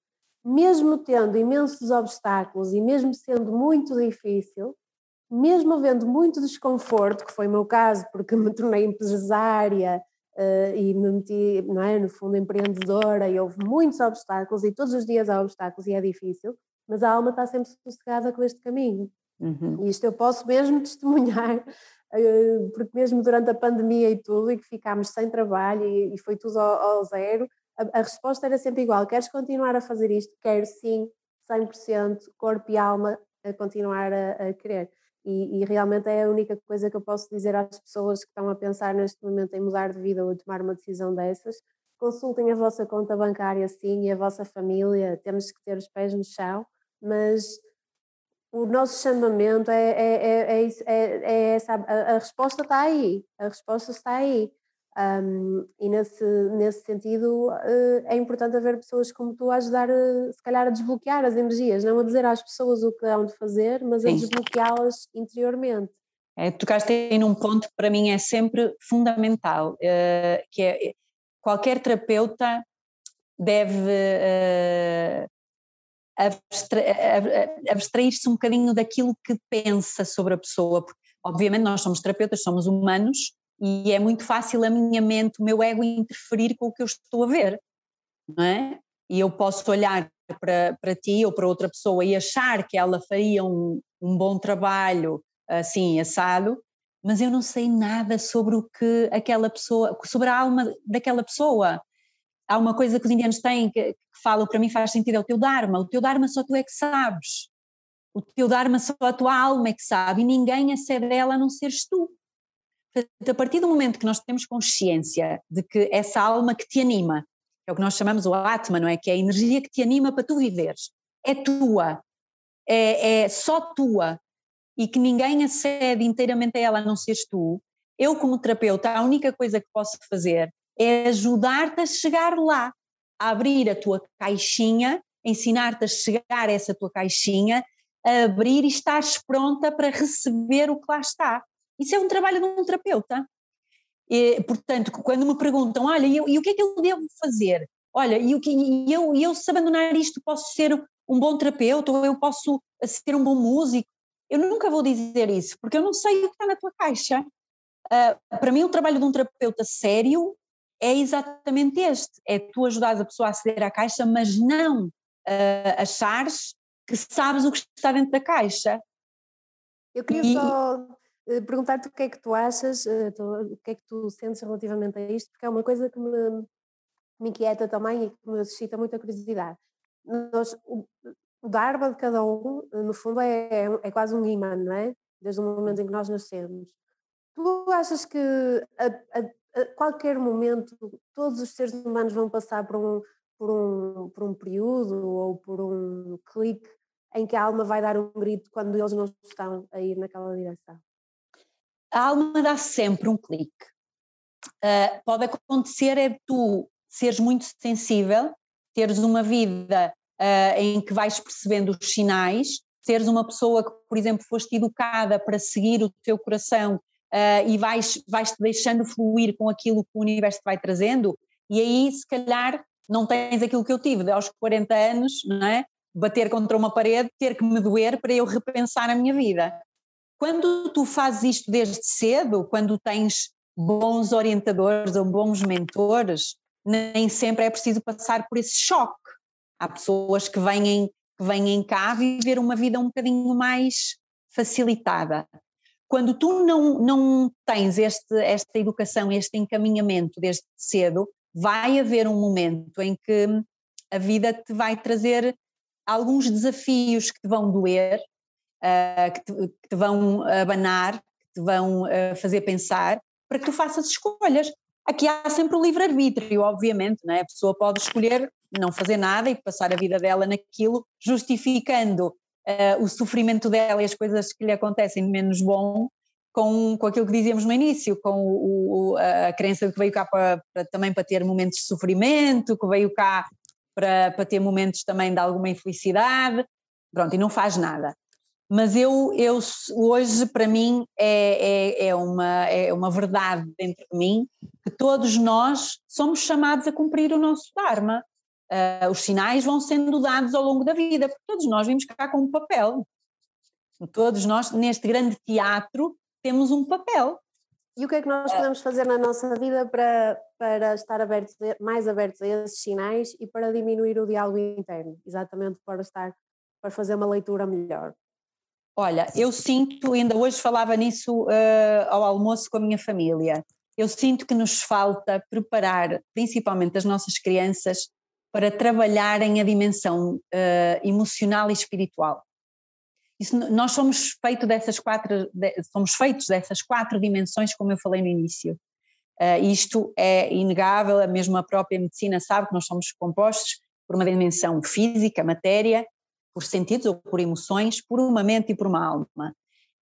mesmo tendo imensos obstáculos e mesmo sendo muito difícil, mesmo havendo muito desconforto, que foi o meu caso, porque me tornei empresária, uh, e me meti, não é, no fundo, empreendedora e houve muitos obstáculos e todos os dias há obstáculos e é difícil, mas a alma está sempre sossegada com este caminho. Uhum. E isto eu posso mesmo testemunhar, uh, porque mesmo durante a pandemia e tudo, e que ficámos sem trabalho e, e foi tudo ao, ao zero, a, a, resposta era sempre igual: queres continuar a fazer isto? Quero sim, 100%, corpo e alma a continuar a, a querer. E, e, realmente é a única coisa que eu posso dizer às pessoas que estão a pensar neste momento em mudar de vida ou tomar uma decisão dessas. Consultem a vossa conta bancária sim e a vossa família, temos que ter os pés no chão, mas o nosso chamamento é, é, é, é, é essa, a, a resposta está aí, a resposta está aí. Um, e nesse, nesse sentido uh, é importante haver pessoas como tu a ajudar, uh, se calhar, a desbloquear as energias, não a dizer às pessoas o que hão de fazer, mas Sim. a desbloqueá-las interiormente. É, tocaste aí num ponto que para mim é sempre fundamental, uh, que é qualquer terapeuta deve abstrair-se um bocadinho daquilo que pensa sobre a pessoa, porque obviamente nós somos terapeutas, somos humanos, e é muito fácil a minha mente, o meu ego interferir com o que eu estou a ver, não é? E eu posso olhar para, para ti ou para outra pessoa e achar que ela faria um, um bom trabalho assim, assado, mas eu não sei nada sobre o que aquela pessoa, sobre a alma daquela pessoa. Há uma coisa que os indianos têm que, que fala para mim faz sentido, é o teu Dharma, o teu Dharma só tu é que sabes. O teu Dharma só a tua alma é que sabe e ninguém acede a ela a não seres tu a partir do momento que nós temos consciência de que essa alma que te anima, é o que nós chamamos o Atma, não é? Que é a energia que te anima para tu viveres, é tua, é, é só tua, e que ninguém acede inteiramente a ela a não seres tu, eu como terapeuta, a única coisa que posso fazer é ajudar-te a chegar lá, a abrir a tua caixinha, ensinar-te a chegar a essa tua caixinha, a abrir e estás pronta para receber o que lá está. Isso é um trabalho de um terapeuta. E, portanto, quando me perguntam, olha, e, e, o que é que eu devo fazer? Olha, e, o que, e eu, e eu se abandonar isto posso ser um bom terapeuta ou eu posso ser um bom músico? Eu nunca vou dizer isso, porque eu não sei o que está na tua caixa. Uh, para mim, o trabalho de um terapeuta sério é exatamente este: é tu ajudar a pessoa a aceder à caixa, mas não uh, achares que sabes o que está dentro da caixa. Eu queria e, só eh, perguntar-te o que é que tu achas, eh, o que é que tu sentes relativamente a isto, porque é uma coisa que me, me inquieta também e que me suscita muita curiosidade. Nós, o, o Dharma de cada um, eh, no fundo, é, é, é quase um imã, não é? Desde o momento em que nós nascemos. Tu achas que a, a, a, qualquer momento todos os seres humanos vão passar por um, por, um, por um período ou por um clique em que a alma vai dar um grito quando eles não estão a ir naquela direção? A alma dá sempre um clique. Uh, pode acontecer é tu seres muito sensível, teres uma vida uh, em que vais percebendo os sinais, seres uma pessoa que, por exemplo, foste educada para seguir o teu coração uh, e vais, vais te deixando fluir com aquilo que o universo te vai trazendo, e aí se calhar não tens aquilo que eu tive de aos 40 anos, não é? Bater contra uma parede, ter que me doer para eu repensar a minha vida. Quando tu fazes isto desde cedo, quando tens bons orientadores ou bons mentores, nem sempre é preciso passar por esse choque. Há pessoas que vêm, que vêm cá viver uma vida um bocadinho mais facilitada. Quando tu não, não tens este, esta educação, este encaminhamento desde cedo, vai haver um momento em que a vida te vai trazer alguns desafios que te vão doer, uh, que, te, que, te, vão abanar, que te vão uh, fazer pensar, para que tu faças escolhas. Aqui há sempre o livre-arbítrio, obviamente, não é? a pessoa pode escolher não fazer nada e passar a vida dela naquilo, justificando uh, o sofrimento dela e as coisas que lhe acontecem de menos bom com, com aquilo que dizíamos no início, com o, o, a crença de que veio cá para, para, também para ter momentos de sofrimento, que veio cá para, para ter momentos também de alguma infelicidade, pronto, e não faz nada. Mas eu, eu hoje, para mim, é, é, é, uma, é uma verdade dentro de mim que todos nós somos chamados a cumprir o nosso Dharma. Uh, os sinais vão sendo dados ao longo da vida, porque todos nós vimos cá com um papel. Todos nós, neste grande teatro, temos um papel. E o que é que nós podemos fazer na nossa vida para, para estar abertos, mais abertos a esses sinais e para diminuir o diálogo interno? Exatamente para estar, para fazer uma leitura melhor. Olha, eu sinto, ainda hoje falava nisso uh, ao almoço com a minha família, eu sinto que nos falta preparar, principalmente as nossas crianças, para trabalharem a dimensão uh, emocional e espiritual. Isso, nós somos feitos dessas quatro, somos feitos dessas quatro dimensões, como eu falei no início. Uh, isto é inegável, a mesma própria medicina sabe que nós somos compostos por uma dimensão física, matéria, por sentidos ou por emoções, por uma mente e por uma alma.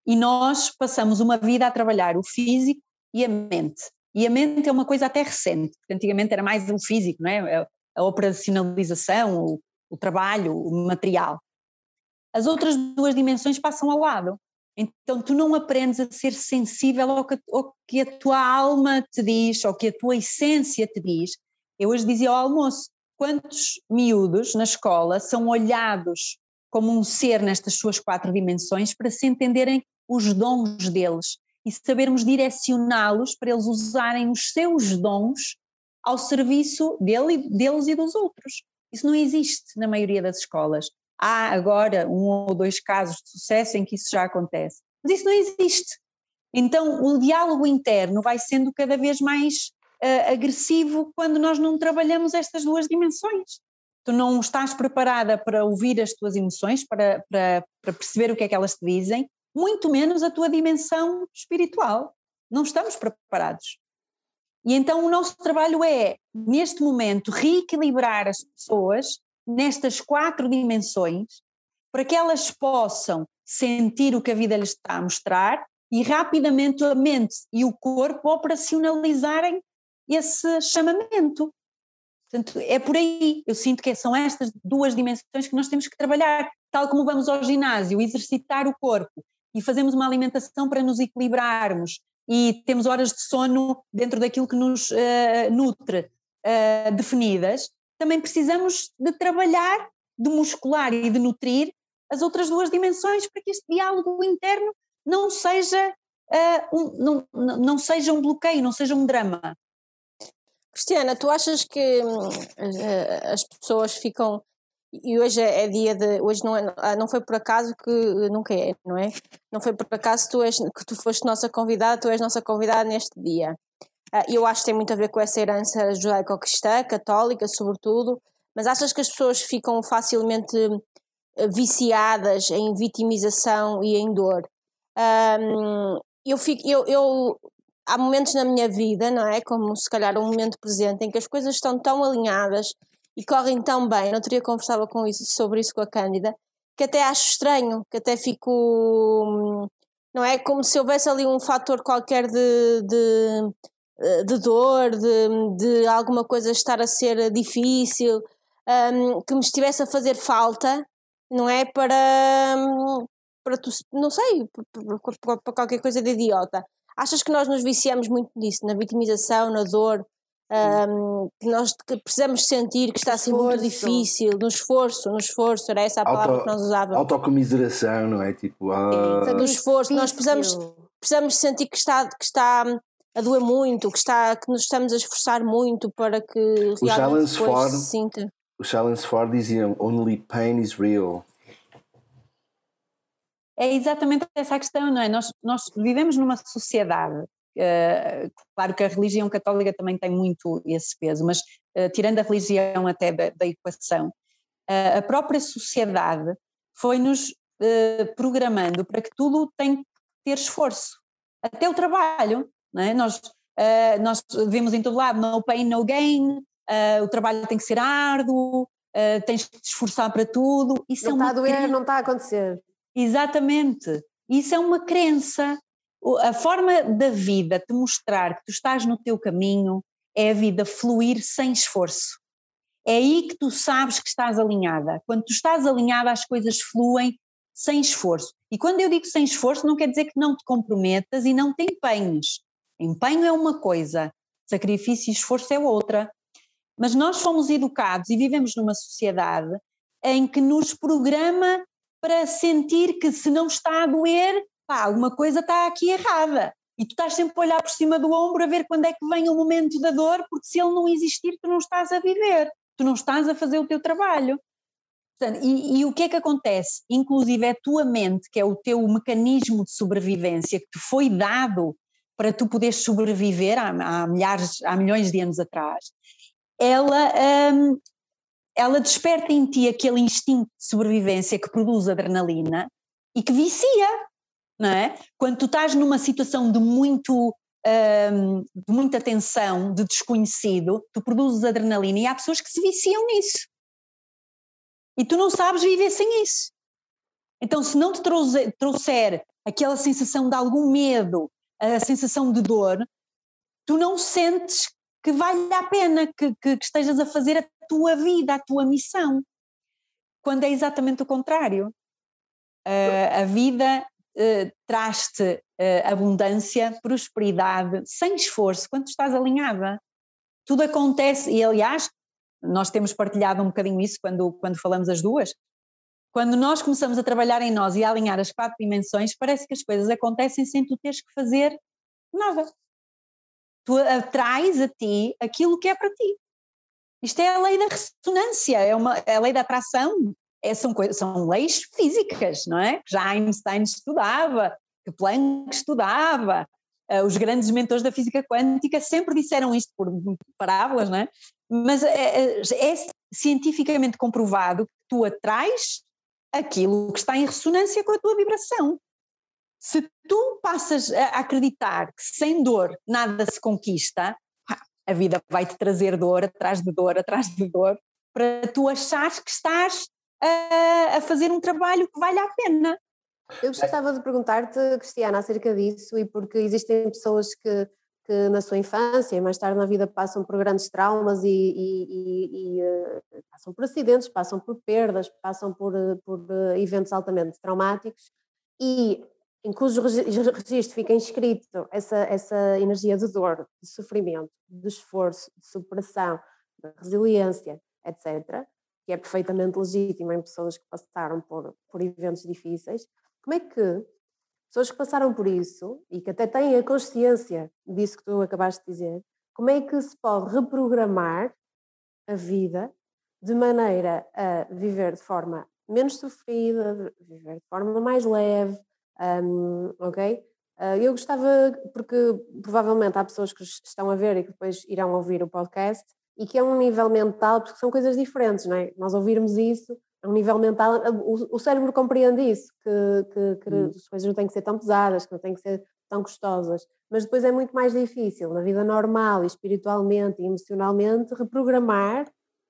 E nós passamos uma vida a trabalhar o físico e a mente. E a mente é uma coisa até recente, porque antigamente era mais o físico, não é? A operacionalização, o, o trabalho, o material. As outras duas dimensões passam ao lado. Então tu não aprendes a ser sensível ao que, ao que a tua alma te diz, ao que a tua essência te diz. Eu hoje dizia ao almoço, quantos miúdos na escola são olhados como um ser nestas suas quatro dimensões para se entenderem os dons deles e sabermos direcioná-los para eles usarem os seus dons ao serviço dele, deles e dos outros. Isso não existe na maioria das escolas. Há agora um ou dois casos de sucesso em que isso já acontece, mas isso não existe. Então o diálogo interno vai sendo cada vez mais uh, agressivo quando nós não trabalhamos estas duas dimensões tu não estás preparada para ouvir as tuas emoções, para, para, para perceber o que é que elas te dizem, muito menos a tua dimensão espiritual. Não estamos preparados. E então o nosso trabalho é, neste momento, reequilibrar as pessoas nestas quatro dimensões para que elas possam sentir o que a vida lhes está a mostrar e rapidamente a mente e o corpo operacionalizarem esse chamamento. Portanto, é por aí. Eu sinto que são estas duas dimensões que nós temos que trabalhar. Tal como vamos ao ginásio, exercitar o corpo e fazemos uma alimentação para nos equilibrarmos e temos horas de sono dentro daquilo que nos uh, nutre uh, definidas, também precisamos de trabalhar, de muscular e de nutrir as outras duas dimensões para que este diálogo interno não seja, uh, um, não, não seja um bloqueio, não seja um drama. Cristiana, tu achas que hum, as pessoas ficam e hoje é, é, dia de hoje não é, ah, não foi por acaso que nunca é não é? Não foi por acaso tu és que tu foste nossa convidada tu és nossa convidada neste dia. Ah, eu acho que tem muito a ver com essa herança judaico-cristã católica sobretudo mas achas que as pessoas ficam facilmente eh, viciadas em vitimização e em dor? Eu fico eu, eu há momentos na minha vida, não é? Como se calhar um momento presente em que as coisas estão tão alinhadas e correm tão bem. Não teria conversado com isso, sobre isso com a Cândida, que até acho estranho, que até fico. Não é? Como se houvesse ali um fator qualquer de, de, de dor, de, de alguma coisa estar a ser difícil, um, que me estivesse a fazer falta, não é? Para. para tu, não sei, para, para qualquer coisa de idiota Achas que nós nos viciamos muito nisso, na vitimização, na dor, um, que nós precisamos sentir que está a ser muito difícil, no esforço, no esforço, era essa a palavra Auto, que nós usávamos. Autocomiseração, não é? Tipo, ah... no esforço, nós precisamos, precisamos sentir que está, que está a doer muito, que, está, que nos estamos a esforçar muito para que o realmente Ford, se sinta. O Challenge Ford dizia Only pain is real. É exatamente essa a questão, não é? Nós, nós vivemos numa sociedade, uh, claro que a religião católica também tem muito esse peso, mas uh, tirando a religião até da, da equação, uh, a própria sociedade foi-nos programando para que tudo tem que ter esforço, até o trabalho, não é? Nós, nós vemos em todo lado no pain, no gain, o trabalho tem que ser árduo, tens que te esforçar para tudo. Isso não é está a doer, não está a acontecer. Exatamente. Isso é uma crença. A forma da vida te mostrar que tu estás no teu caminho é a vida fluir sem esforço. É aí que tu sabes que estás alinhada. Quando tu estás alinhada, as coisas fluem sem esforço. E quando eu digo sem esforço, não quer dizer que não te comprometas e não te empenhes. Empenho é uma coisa, sacrifício e esforço é outra. Mas nós fomos educados e vivemos numa sociedade em que nos programa para sentir que se não está a doer, pá, alguma coisa está aqui errada. E tu estás sempre a olhar por cima do ombro a ver quando é que vem o momento da dor, porque se ele não existir, tu não estás a viver, tu não estás a fazer o teu trabalho. Portanto, e, e, o que é que acontece? Inclusive é a tua mente, que é o teu mecanismo de sobrevivência que te foi dado para tu poderes sobreviver há, há milhares, há milhões de anos atrás, ela hum, ela desperta em ti aquele instinto de sobrevivência que produz adrenalina e que vicia, não é? Quando tu estás numa situação de muito um, de muita tensão, de desconhecido, tu produzes adrenalina e há pessoas que se viciam nisso. E tu não sabes viver sem isso. Então, se não te trouxer, trouxer aquela sensação de algum medo, a sensação de dor, tu não sentes que vale a pena que, que, que estejas a fazer tua vida, a tua missão. Quando é exatamente o contrário. Uh, a vida uh, traz-te uh, abundância, prosperidade, sem esforço, quando estás alinhada. Tudo acontece, e aliás, nós temos partilhado um bocadinho isso quando, quando falamos as duas. Quando nós começamos a trabalhar em nós e a alinhar as quatro dimensões, parece que as coisas acontecem sem tu teres que fazer nada. Tu atrais a ti aquilo que é para ti. Isto é a lei da ressonância, é, uma, é a lei da atração, é, são, coisas, são leis físicas, não é? Já Einstein estudava, que Planck estudava, uh, os grandes mentores da física quântica sempre disseram isto por parábolas, não é? Mas é, é cientificamente comprovado que tu atrais aquilo que está em ressonância com a tua vibração. Se tu passas a acreditar que sem dor nada se conquista, a vida vai-te trazer dor atrás de dor, atrás de dor, para tu achares que estás a, a fazer um trabalho que vale a pena. Eu gostava de perguntar-te, Cristiana, acerca disso e porque existem pessoas que, que na sua infância e mais tarde na vida passam por grandes traumas e, e, e, e uh, passam por acidentes, passam por perdas, passam por, uh, por uh, eventos altamente traumáticos e em cujo registro fica inscrito essa, essa energia de dor, de sofrimento, de esforço, de superação, de resiliência, etc., que é perfeitamente legítima em pessoas que passaram por, por eventos difíceis, como é que pessoas que passaram por isso e que até têm a consciência disso que tu acabaste de dizer, como é que se pode reprogramar a vida de maneira a viver de forma menos sofrida, viver de forma mais leve, um, ok? Uh, eu gostava, porque provavelmente há pessoas que estão a ver e que depois irão ouvir o podcast e que é um nível mental, porque são coisas diferentes, não é? Nós ouvirmos isso, a um nível mental, o, o cérebro compreende isso, que, que, que hum. as coisas não têm que ser tão pesadas, que não têm que ser tão custosas, mas depois é muito mais difícil na vida normal e espiritualmente e emocionalmente reprogramar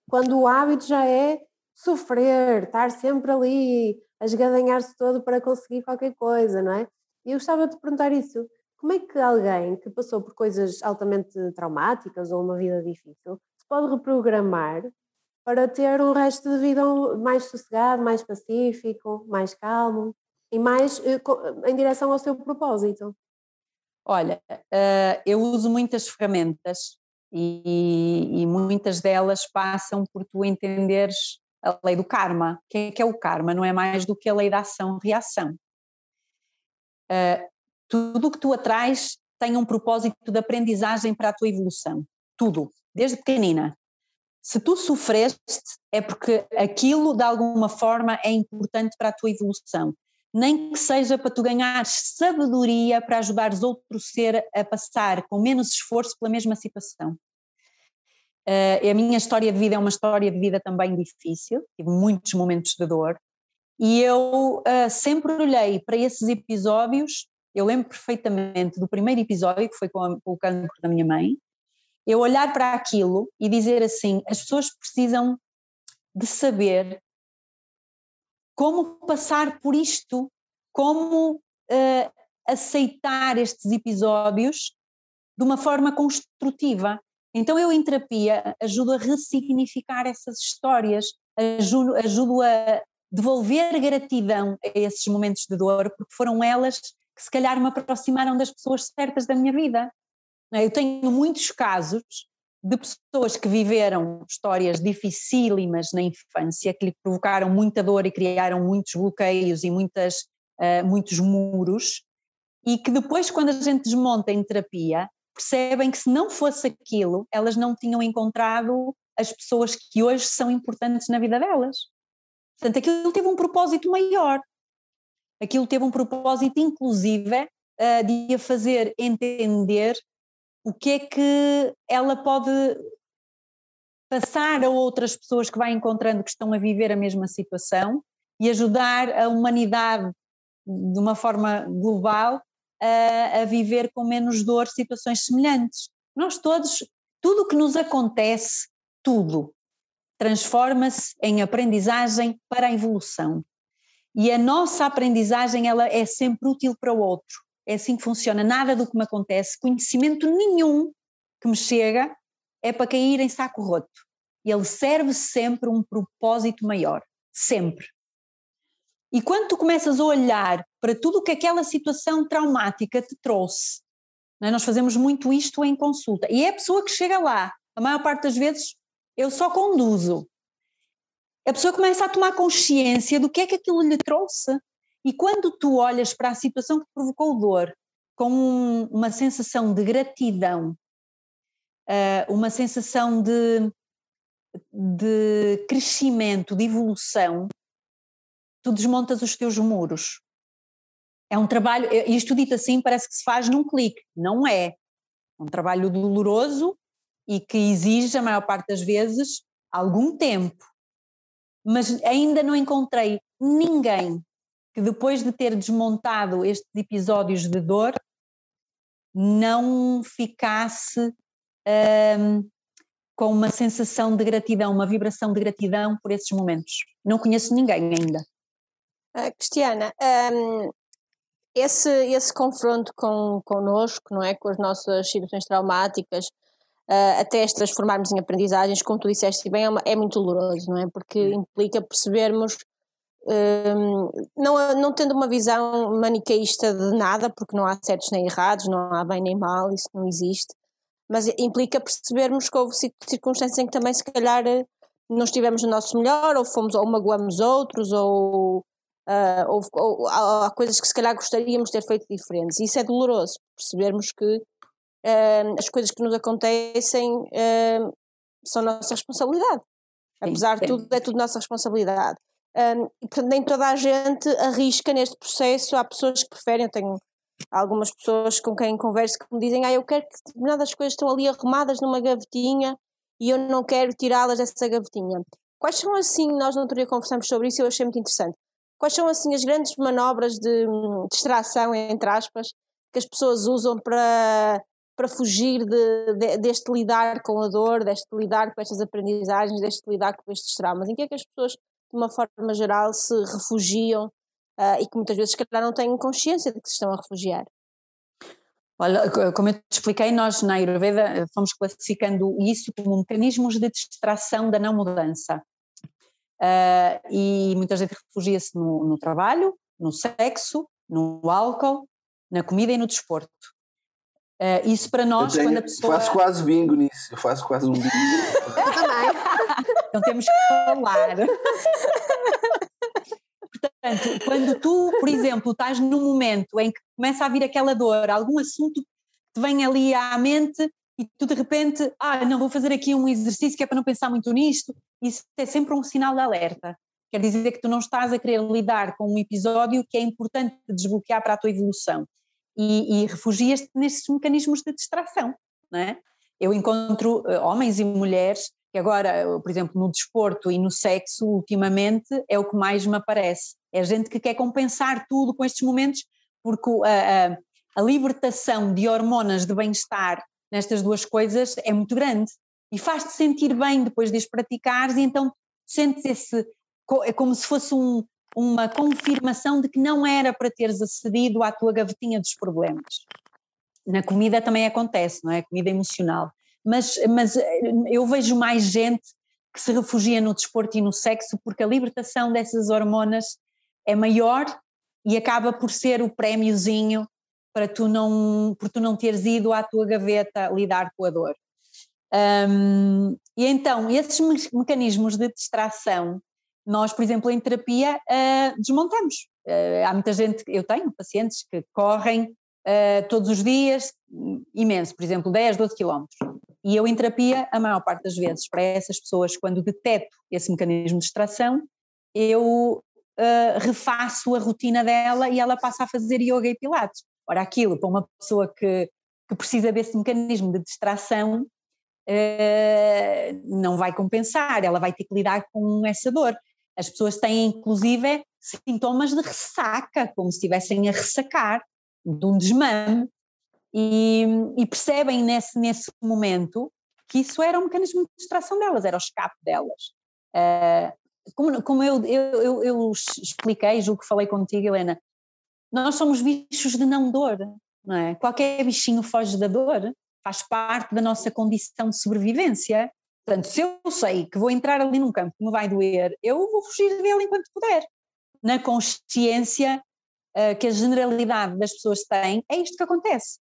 quando o hábito já é sofrer, estar sempre ali a esgadanhar-se todo para conseguir qualquer coisa, não é? E eu gostava de perguntar isso. Como é que alguém que passou por coisas altamente traumáticas ou uma vida difícil se pode reprogramar para ter um resto de vida mais sossegado, mais pacífico, mais calmo e mais eh, em direção ao seu propósito? Olha, uh, eu uso muitas ferramentas e, e, muitas delas passam por tu entenderes a lei do karma. O que é, que é o karma? Não é mais do que a lei da ação-reação. Uh, tudo o que tu atrás tem um propósito de aprendizagem para a tua evolução. Tudo, desde pequenina. Se tu sofreste, é porque aquilo de alguma forma é importante para a tua evolução. Nem que seja para tu ganhares sabedoria para ajudares outro ser a passar com menos esforço pela mesma situação. Uh, a minha história de vida é uma história de vida também difícil, tive muitos momentos de dor, e eu uh, sempre olhei para esses episódios. Eu lembro perfeitamente do primeiro episódio, que foi com, a, com o cancro da minha mãe, eu olhar para aquilo e dizer assim: as pessoas precisam de saber como passar por isto, como uh, aceitar estes episódios de uma forma construtiva. Então eu em terapia ajudo a ressignificar essas histórias, ajudo, ajudo a devolver gratidão a esses momentos de dor, porque foram elas que se calhar me aproximaram das pessoas certas da minha vida. É? Eu tenho muitos casos de pessoas que viveram histórias dificílimas na infância, que lhe provocaram muita dor e criaram muitos bloqueios e muitas, uh, muitos muros, e que depois, quando a gente desmonta em terapia, percebem que se não fosse aquilo, elas não tinham encontrado as pessoas que hoje são importantes na vida delas. Portanto, aquilo teve um propósito maior. Aquilo teve um propósito, inclusive, uh, de a fazer entender o que é que ela pode passar a outras pessoas que vai encontrando que estão a viver a mesma situação e ajudar a humanidade de uma forma global a, a viver com menos dor situações semelhantes. Nós todos, tudo o que nos acontece, tudo, transforma-se em aprendizagem para a evolução. E a nossa aprendizagem ela é sempre útil para o outro é assim que funciona. Nada do que me acontece, conhecimento nenhum que me chega é para cair em saco roto. Ele serve sempre um propósito maior, sempre. E quando tu começas a olhar para tudo o que aquela situação traumática te trouxe, é? nós fazemos muito isto em consulta, e é a pessoa que chega lá, a maior parte das vezes eu só conduzo. A pessoa começa a tomar consciência do que é que aquilo lhe trouxe, e quando tu olhas para a situação que provocou dor com um, uma sensação de gratidão, uh, uma sensação de, de crescimento, de evolução, tu desmontas os teus muros. É um trabalho, isto dito assim parece que se faz num clique, não é. É um trabalho doloroso e que exige, a maior parte das vezes, algum tempo. Mas ainda não encontrei ninguém que depois de ter desmontado estes episódios de dor, não ficasse um, com uma sensação de gratidão, uma vibração de gratidão por esses momentos. Não conheço ninguém ainda. Uh, Cristiana, um, esse, esse confronto com, connosco, não é? com as nossas situações traumáticas, uh, até as transformarmos em aprendizagens, como tu disseste bem, é, uma, é muito doloroso, não é? Porque implica percebermos não, não tendo uma visão maniqueísta de nada, porque não há certos nem errados, não há bem nem mal, isso não existe, mas implica percebermos que houve circunstâncias em que também se calhar não estivemos no nosso melhor, ou fomos, ou magoamos outros, ou, uh, ou, ou há, coisas que se calhar gostaríamos de ter feito diferentes. Isso é doloroso, percebermos que uh, as coisas que nos acontecem uh, são nossa responsabilidade. Sim, Apesar de tudo, é tudo nossa responsabilidade. Um, portanto, nem toda a gente arrisca neste processo. Há pessoas que preferem, eu tenho algumas pessoas com quem converso que me dizem: Ah, eu quero que determinadas coisas estão ali arrumadas numa gavetinha e eu não quero tirá-las dessa gavetinha. Quais são assim, nós na outro dia conversamos sobre isso e eu achei muito interessante. Quais são assim as grandes manobras de distração, entre aspas, que as pessoas usam para, para fugir de, de, deste lidar com a dor, deste lidar com estas aprendizagens, deste lidar com estes traumas? Em que é que as pessoas de uma forma geral, se refugiam uh, e que muitas vezes, se calhar, não têm consciência de que se estão a refugiar. Olha, como eu te expliquei, nós na Ayurveda fomos classificando isso como mecanismos de distração da não mudança. Uh, e muita gente refugia-se no, no, trabalho, no sexo, no álcool, na comida e no desporto. Uh, isso para nós, tenho, quando a pessoa. Faço quase bingo nisso, eu faço quase um bingo. eu também. Então temos que falar. Portanto, quando tu, por exemplo, estás num momento em que começa a vir aquela dor, algum assunto que te vem ali à mente e tu de repente, ah, não vou fazer aqui um exercício que é para não pensar muito nisto, isso é sempre um sinal de alerta. Quer dizer que tu não estás a querer lidar com um episódio que é importante desbloquear para a tua evolução e, e refugias-te nesses mecanismos de distração, não é? Eu encontro uh, homens e mulheres que agora, por exemplo, no desporto e no sexo, ultimamente, é o que mais me aparece. É gente que quer compensar tudo com estes momentos, porque a, a, a libertação de hormonas de bem-estar nestas duas coisas é muito grande e faz-te sentir bem depois de as praticares, e então sentes esse. É como se fosse um, uma confirmação de que não era para teres acedido à tua gavetinha dos problemas. Na comida também acontece, não é? Comida emocional. Mas, mas eh, eu vejo mais gente que se refugia no desporto e no sexo porque a libertação dessas hormonas é maior e acaba por ser o prémiozinho para tu não, por tu não teres ido à tua gaveta lidar com a dor. Um, e então, esses mecanismos de distração nós, por exemplo, em terapia uh, desmontamos. Uh, há muita gente, eu tenho pacientes que correm uh, todos os dias, imenso, por exemplo, 10, 12 quilómetros. E eu em terapia, a maior parte das vezes, para essas pessoas, quando detecto esse mecanismo de distração, eu refaço a rotina dela e ela passa a fazer yoga e pilates. Ora, aquilo para uma pessoa que, que precisa desse mecanismo de distração, uh, não vai compensar, ela vai ter que lidar com essa dor. As pessoas têm, inclusive, sintomas de ressaca, como se estivessem a ressacar de um desmame, e, e, percebem nesse, nesse momento que isso era um mecanismo de distração delas, era o escape delas. Uh, como, como eu, eu, eu, eu, expliquei, julgo que falei contigo, Helena, nós somos bichos de não dor, não é? Qualquer bichinho foge da dor, faz parte da nossa condição de sobrevivência. Portanto, se eu sei que vou entrar ali num campo que me vai doer, eu vou fugir dele enquanto puder. Na consciência uh, que a generalidade das pessoas tem, é isto que acontece.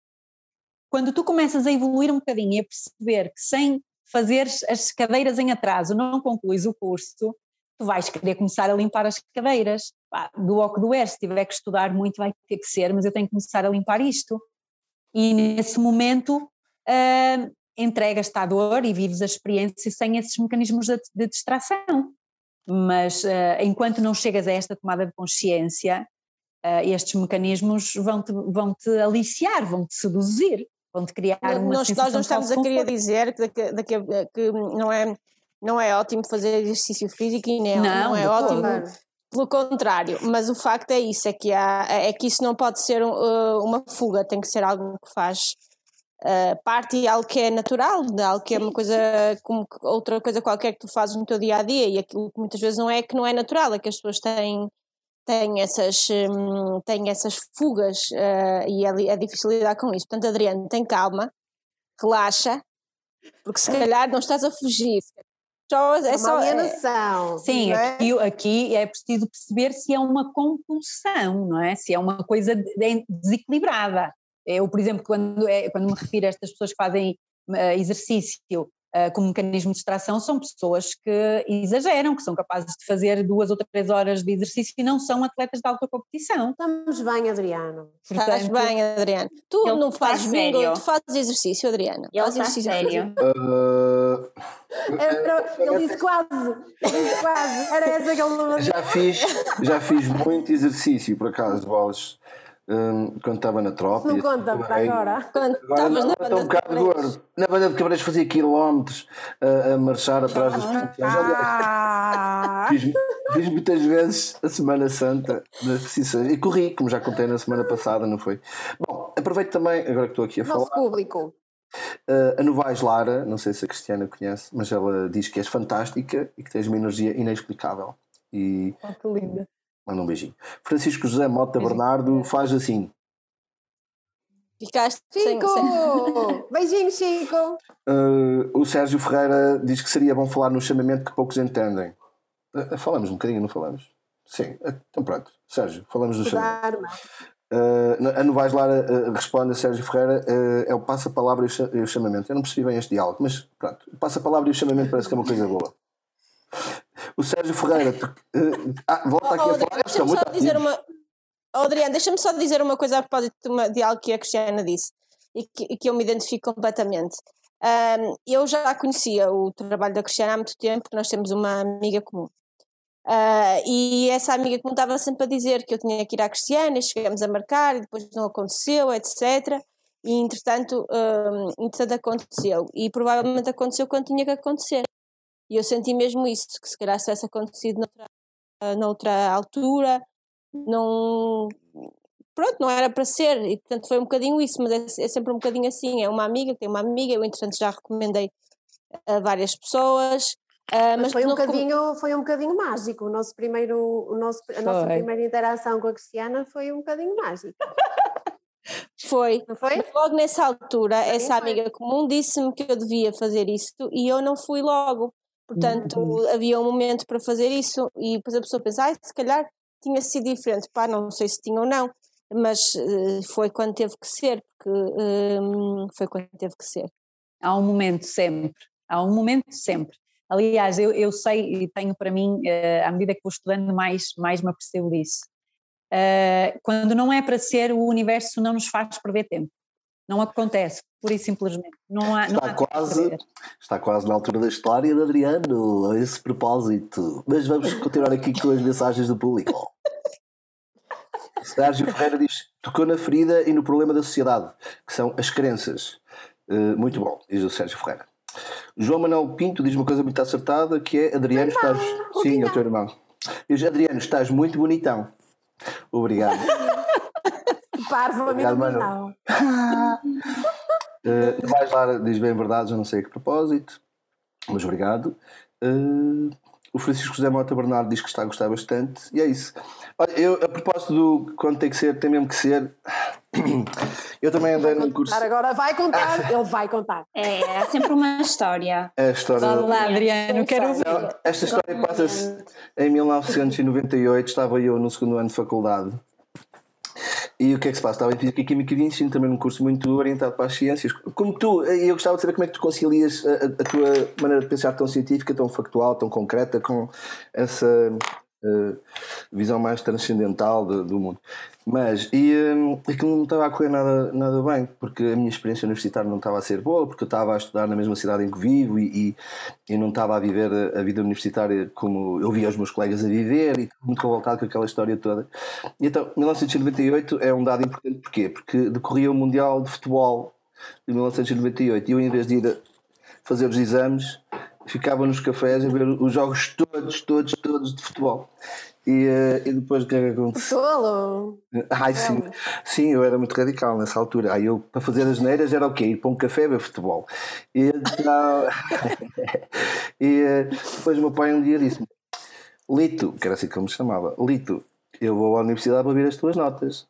Quando tu começas a evoluir um bocadinho e a perceber que sem fazer as cadeiras em atraso não concluis o curso, tu vais querer começar a limpar as cadeiras. Do o que doer, se tiver que estudar muito vai ter que ser, mas eu tenho que começar a limpar isto. E nesse momento uh, entregas-te à dor e vives a experiência sem esses mecanismos de, de distração. Mas uh, enquanto não chegas a esta tomada de consciência, uh, estes mecanismos vão-te vão -te aliciar, vão-te seduzir, vão-te criar uma nós, Nós não estamos a querer dizer que, que, que, que, não, é, não é ótimo fazer exercício físico e nem, não, não é ótimo... Pelo contrário, mas o facto é isso, é que, há, é que isso não pode ser uh, uma fuga, tem que ser algo que faz uh, parte de algo que é natural, de algo que é uma coisa como outra coisa qualquer que tu fazes no teu dia a dia e aquilo que muitas vezes não é que não é natural, é que as pessoas têm têm essas, hum, têm essas fugas uh, e é, é difícil lidar com isso. Portanto, Adriano, tem calma, relaxa, porque se calhar não estás a fugir. Só, é, é só alienação. Sim, é? aqui, aqui é preciso perceber se é uma compulsão, não é? Se é uma coisa desequilibrada. Eu, por exemplo, quando, é, quando me refiro a estas pessoas que fazem uh, exercício como mecanismo de distração, são pessoas que exageram, que são capazes de fazer duas ou três horas de exercício e não são atletas de alta competição. Estamos bem, Adriano. Estás bem, Adriano. Tu não fazes bingo, tu fazes exercício, Adriano. Ele faz exercício. Sério. Uh... Ele disse quase, ele disse quase, era essa que ele já fiz, já fiz muito exercício, por acaso, Bolas um, quando estava na tropa. Não conta para agora. Quando estavas na banda um bocado gordo. Na banda de Cabreiros fazia quilómetros a, a marchar atrás dos profissões. Ah. Fiz, fiz, muitas vezes a Semana Santa das precisões e corri, como já contei na semana passada, não foi? Bom, aproveito também, agora que estou aqui a Nosso falar. público. Uh, a Novais Lara, não sei se a Cristiana conhece, mas ela diz que és fantástica e que tens uma energia inexplicável. E oh, que linda. Manda um beijinho. Francisco José Mota Bernardo faz assim. Ficaste Chico! Sem... Beijinho, Chico! Uh, o Sérgio Ferreira diz que seria bom falar no chamamento que poucos entendem. Uh, falamos um bocadinho, não falamos? Sim, então pronto. Sérgio, falamos do chamamento. Uh, a Novaes Lara uh, responde a Sérgio Ferreira: uh, é o passa-palavra e o chamamento. Eu não percebi bem este diálogo, mas pronto, o passa-palavra e o chamamento parece que é uma coisa boa. O Sérgio Ferreira, tu, uh, ah, volta oh, aqui oh, a falar. Deixa-me só dizer uma. Oh, Adriano, deixa-me só dizer uma coisa a propósito de, uma, de algo que a Cristiana disse e que, que eu me identifico completamente. Um, eu já conhecia o trabalho da Cristiana há muito tempo, nós temos uma amiga comum. Uh, e essa amiga que me estava sempre a dizer que eu tinha que ir à Cristiana, e chegamos a marcar e depois não aconteceu, etc. E entretanto, um, entretanto aconteceu. E provavelmente aconteceu quando tinha que acontecer. E eu senti mesmo isso, que se calhar se tivesse acontecido noutra, noutra altura, não. Pronto, não era para ser, e portanto foi um bocadinho isso, mas é, é sempre um bocadinho assim. É uma amiga, tem uma amiga, eu entretanto já recomendei a várias pessoas, Uh, mas, mas foi, um bocadinho, foi um bocadinho mágico. O nosso primeiro, o nosso, a nossa primeira interação com a Cristiana foi um bocadinho mágico. Foi. Foi? Logo nessa altura, essa amiga comum disse-me que eu devia fazer isso e eu não fui logo. Portanto, uhum. havia um momento para fazer isso e depois a pessoa pensa, ah, se calhar tinha sido diferente. Pá, não sei se tinha ou não, mas uh, foi quando teve que ser, porque uh, foi quando teve que ser. Há um momento sempre, há um momento sempre. Aliás, eu, eu sei e tenho para mim, uh, à medida que vou estudando mais, mais me apercebo disso. Uh, quando não é para ser, o universo não nos faz perder tempo. Não acontece, pura e simplesmente. Não há, está, não quase, está quase na altura da história de Adriano, a esse propósito. Mas vamos continuar aqui com as mensagens do público. Sérgio Ferreira diz: tocou na ferida e no problema da sociedade, que são as crenças. Uh, muito bom, diz o Sérgio Ferreira. João Manuel Pinto diz uma coisa muito acertada que é Adriano, estás. Sim, é o teu irmão. Diz Adriano, estás muito bonitão. Obrigado. Parvo, a mim não. Uh, vais lá, diz bem verdade, eu não sei a que propósito, mas obrigado. Uh, o Francisco José Mota Bernardo diz que está a gostar bastante, e é isso. Olha, eu, a propósito do quando tem que ser, tem mesmo que ser. Eu também andei num curso. Agora vai contar, ah, ele vai contar. É, é sempre uma história. É a história. Vá lá, Adriano, quero ver. esta história passa-se em 1998, estava eu no segundo ano de faculdade. E o que é que se passa? Estava em Física, Química e Ensino, também num curso muito orientado para as ciências. Como tu, eu gostava de saber como é que tu concilias a, a tua maneira de pensar tão científica, tão factual, tão concreta, com essa uh, visão mais transcendental de, do mundo. Mas, e um, aquilo não estava a correr nada, nada bem, porque a minha experiência universitária não estava a ser boa, porque eu estava a estudar na mesma cidade em que vivo e, e, e não estava a viver a, a, vida universitária como eu via os meus colegas a viver e muito revoltado com aquela história toda. E então, 1998 é um dado importante, porquê? Porque decorria o Mundial de Futebol de 1998 e eu, em vez de ir fazer os exames, ficava nos cafés a ver os jogos todos, todos, todos de futebol. E, uh, e depois o que é que aconteceu? Solo! Ai, sim, sim, eu era muito radical nessa altura. Aí eu, para fazer as neiras, era o quê? Ir para um café ver futebol. E, então, e uh, depois o meu pai um dia disse-me: Lito, que era assim que ele me chamava, Lito, eu vou à universidade para ver as tuas notas.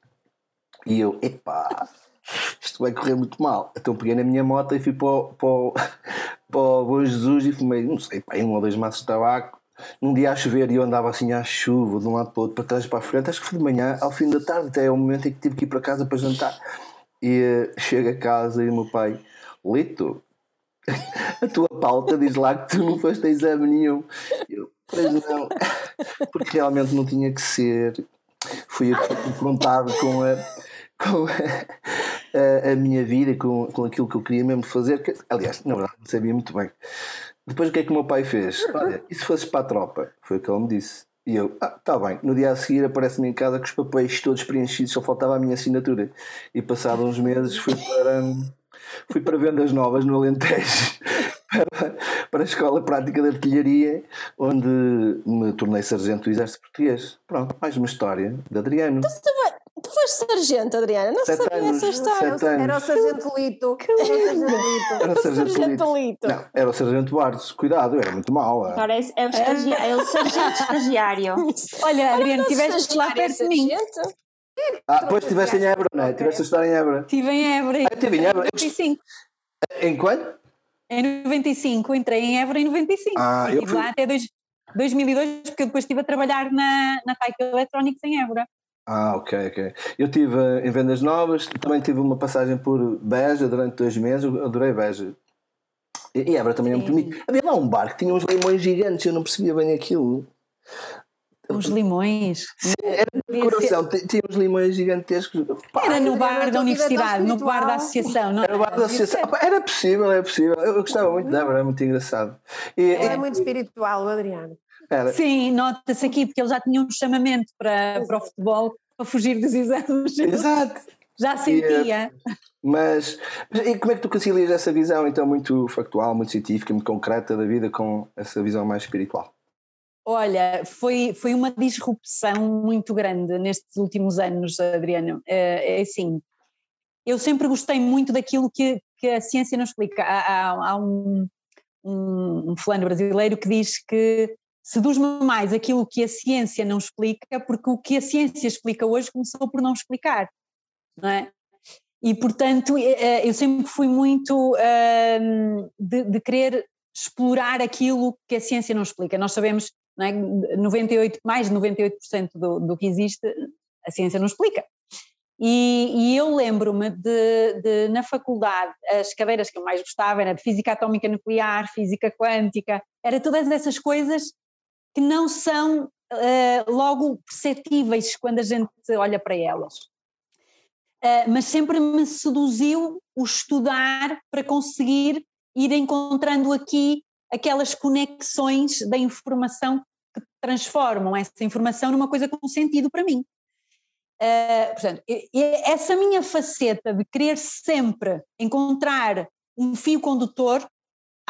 E eu, epá, isto vai correr muito mal. Então peguei na minha moto e fui para o, para o, para o Bom Jesus e fumei, não sei, pá, um ou dois maços de tabaco num dia a chover e eu andava assim à chuva, de um lado para o outro, para trás e para a frente, acho que foi de manhã, ao fim da tarde, até o momento em que tive que ir para casa para jantar. E uh, chego a casa e o meu pai, Lito, a tua pauta diz lá que tu não foste a exame nenhum. Eu, pois não, porque realmente não tinha que ser. Fui confrontado com a, com a, a, a, minha vida, com, com aquilo que eu queria mesmo fazer. Que, aliás, na verdade, não sabia muito bem. Depois o que é que o meu pai fez? Olha, e se fosses para a tropa? Foi o que ele me disse. E eu, ah, tá bem. No dia a seguir aparece-me em casa com os papéis todos preenchidos, só faltava a minha assinatura. E passado uns meses fui para, fui para vendas novas no Alentejo. Para, a Escola Prática de Artilharia, onde me tornei sargento do Exército Português. Pronto, mais uma história de Adriano. Tu foste sargento, Adriana? Não sete sabia anos, essa história. Era o sargento Lito. Era o sargento Lito. Não, era o sargento Bartos. Cuidado, era muito mau. Agora é, é, o, estagiário, é o sargento estagiário. Olha, Adriana, tiveste lá perto de mim. Ah, depois estiveste em Évora, não é? Tiveste a estudar em Évora. Estive em Évora. Ah, estive em Évora. 95. Em quando? Em 95. Entrei em Évora em 95. Ah, eu estive fui... lá até dois, 2002, porque eu depois estive a trabalhar na, na Taika Electronics em Évora. Ah, ok, ok. Eu estive em vendas novas, também tive uma passagem por Beja durante dois meses, eu adorei Beja. E Évora também é muito bonito. Havia lá um bar que tinha uns limões gigantes, eu não percebia bem aquilo. Os limões? Sim, era no coração, tinha uns limões gigantescos. Pá, era no bar da universidade, no bar da associação, não era? bar da associação. Era possível, era possível. Eu gostava muito de Évora, era muito engraçado. E, é, muito espiritual, Adriano. Era. Sim, nota-se aqui, porque ele já tinha um chamamento para, para o futebol, para fugir dos exames. Exato. Já sentia. Mas, mas e como é que tu concilias essa visão então muito factual, muito científica, muito concreta da vida com essa visão mais espiritual? Olha, foi, foi uma disrupção muito grande nestes últimos anos, Adriano. É, é assim, eu sempre gostei muito daquilo que, que a ciência não explica. Há, há, há um, um, um fulano brasileiro que diz que seduz-me mais aquilo que a ciência não explica, porque o que a ciência explica hoje começou por não explicar, não é? E, portanto, eh, eh, eu sempre fui muito de, de querer explorar aquilo que a ciência não explica. Nós sabemos, não é? 98, mais de 98% do, do que existe, a ciência não explica. E, e eu lembro-me de, de, na faculdade, as cadeiras que eu mais gostava era de física atómica nuclear, física quântica, era todas essas coisas que não são uh, logo perceptíveis quando a gente olha para elas. Uh, mas sempre me seduziu o estudar para conseguir ir encontrando aqui aquelas conexões da informação que transformam essa informação numa coisa com sentido para mim. Uh, portanto, essa minha faceta de querer sempre encontrar um fio condutor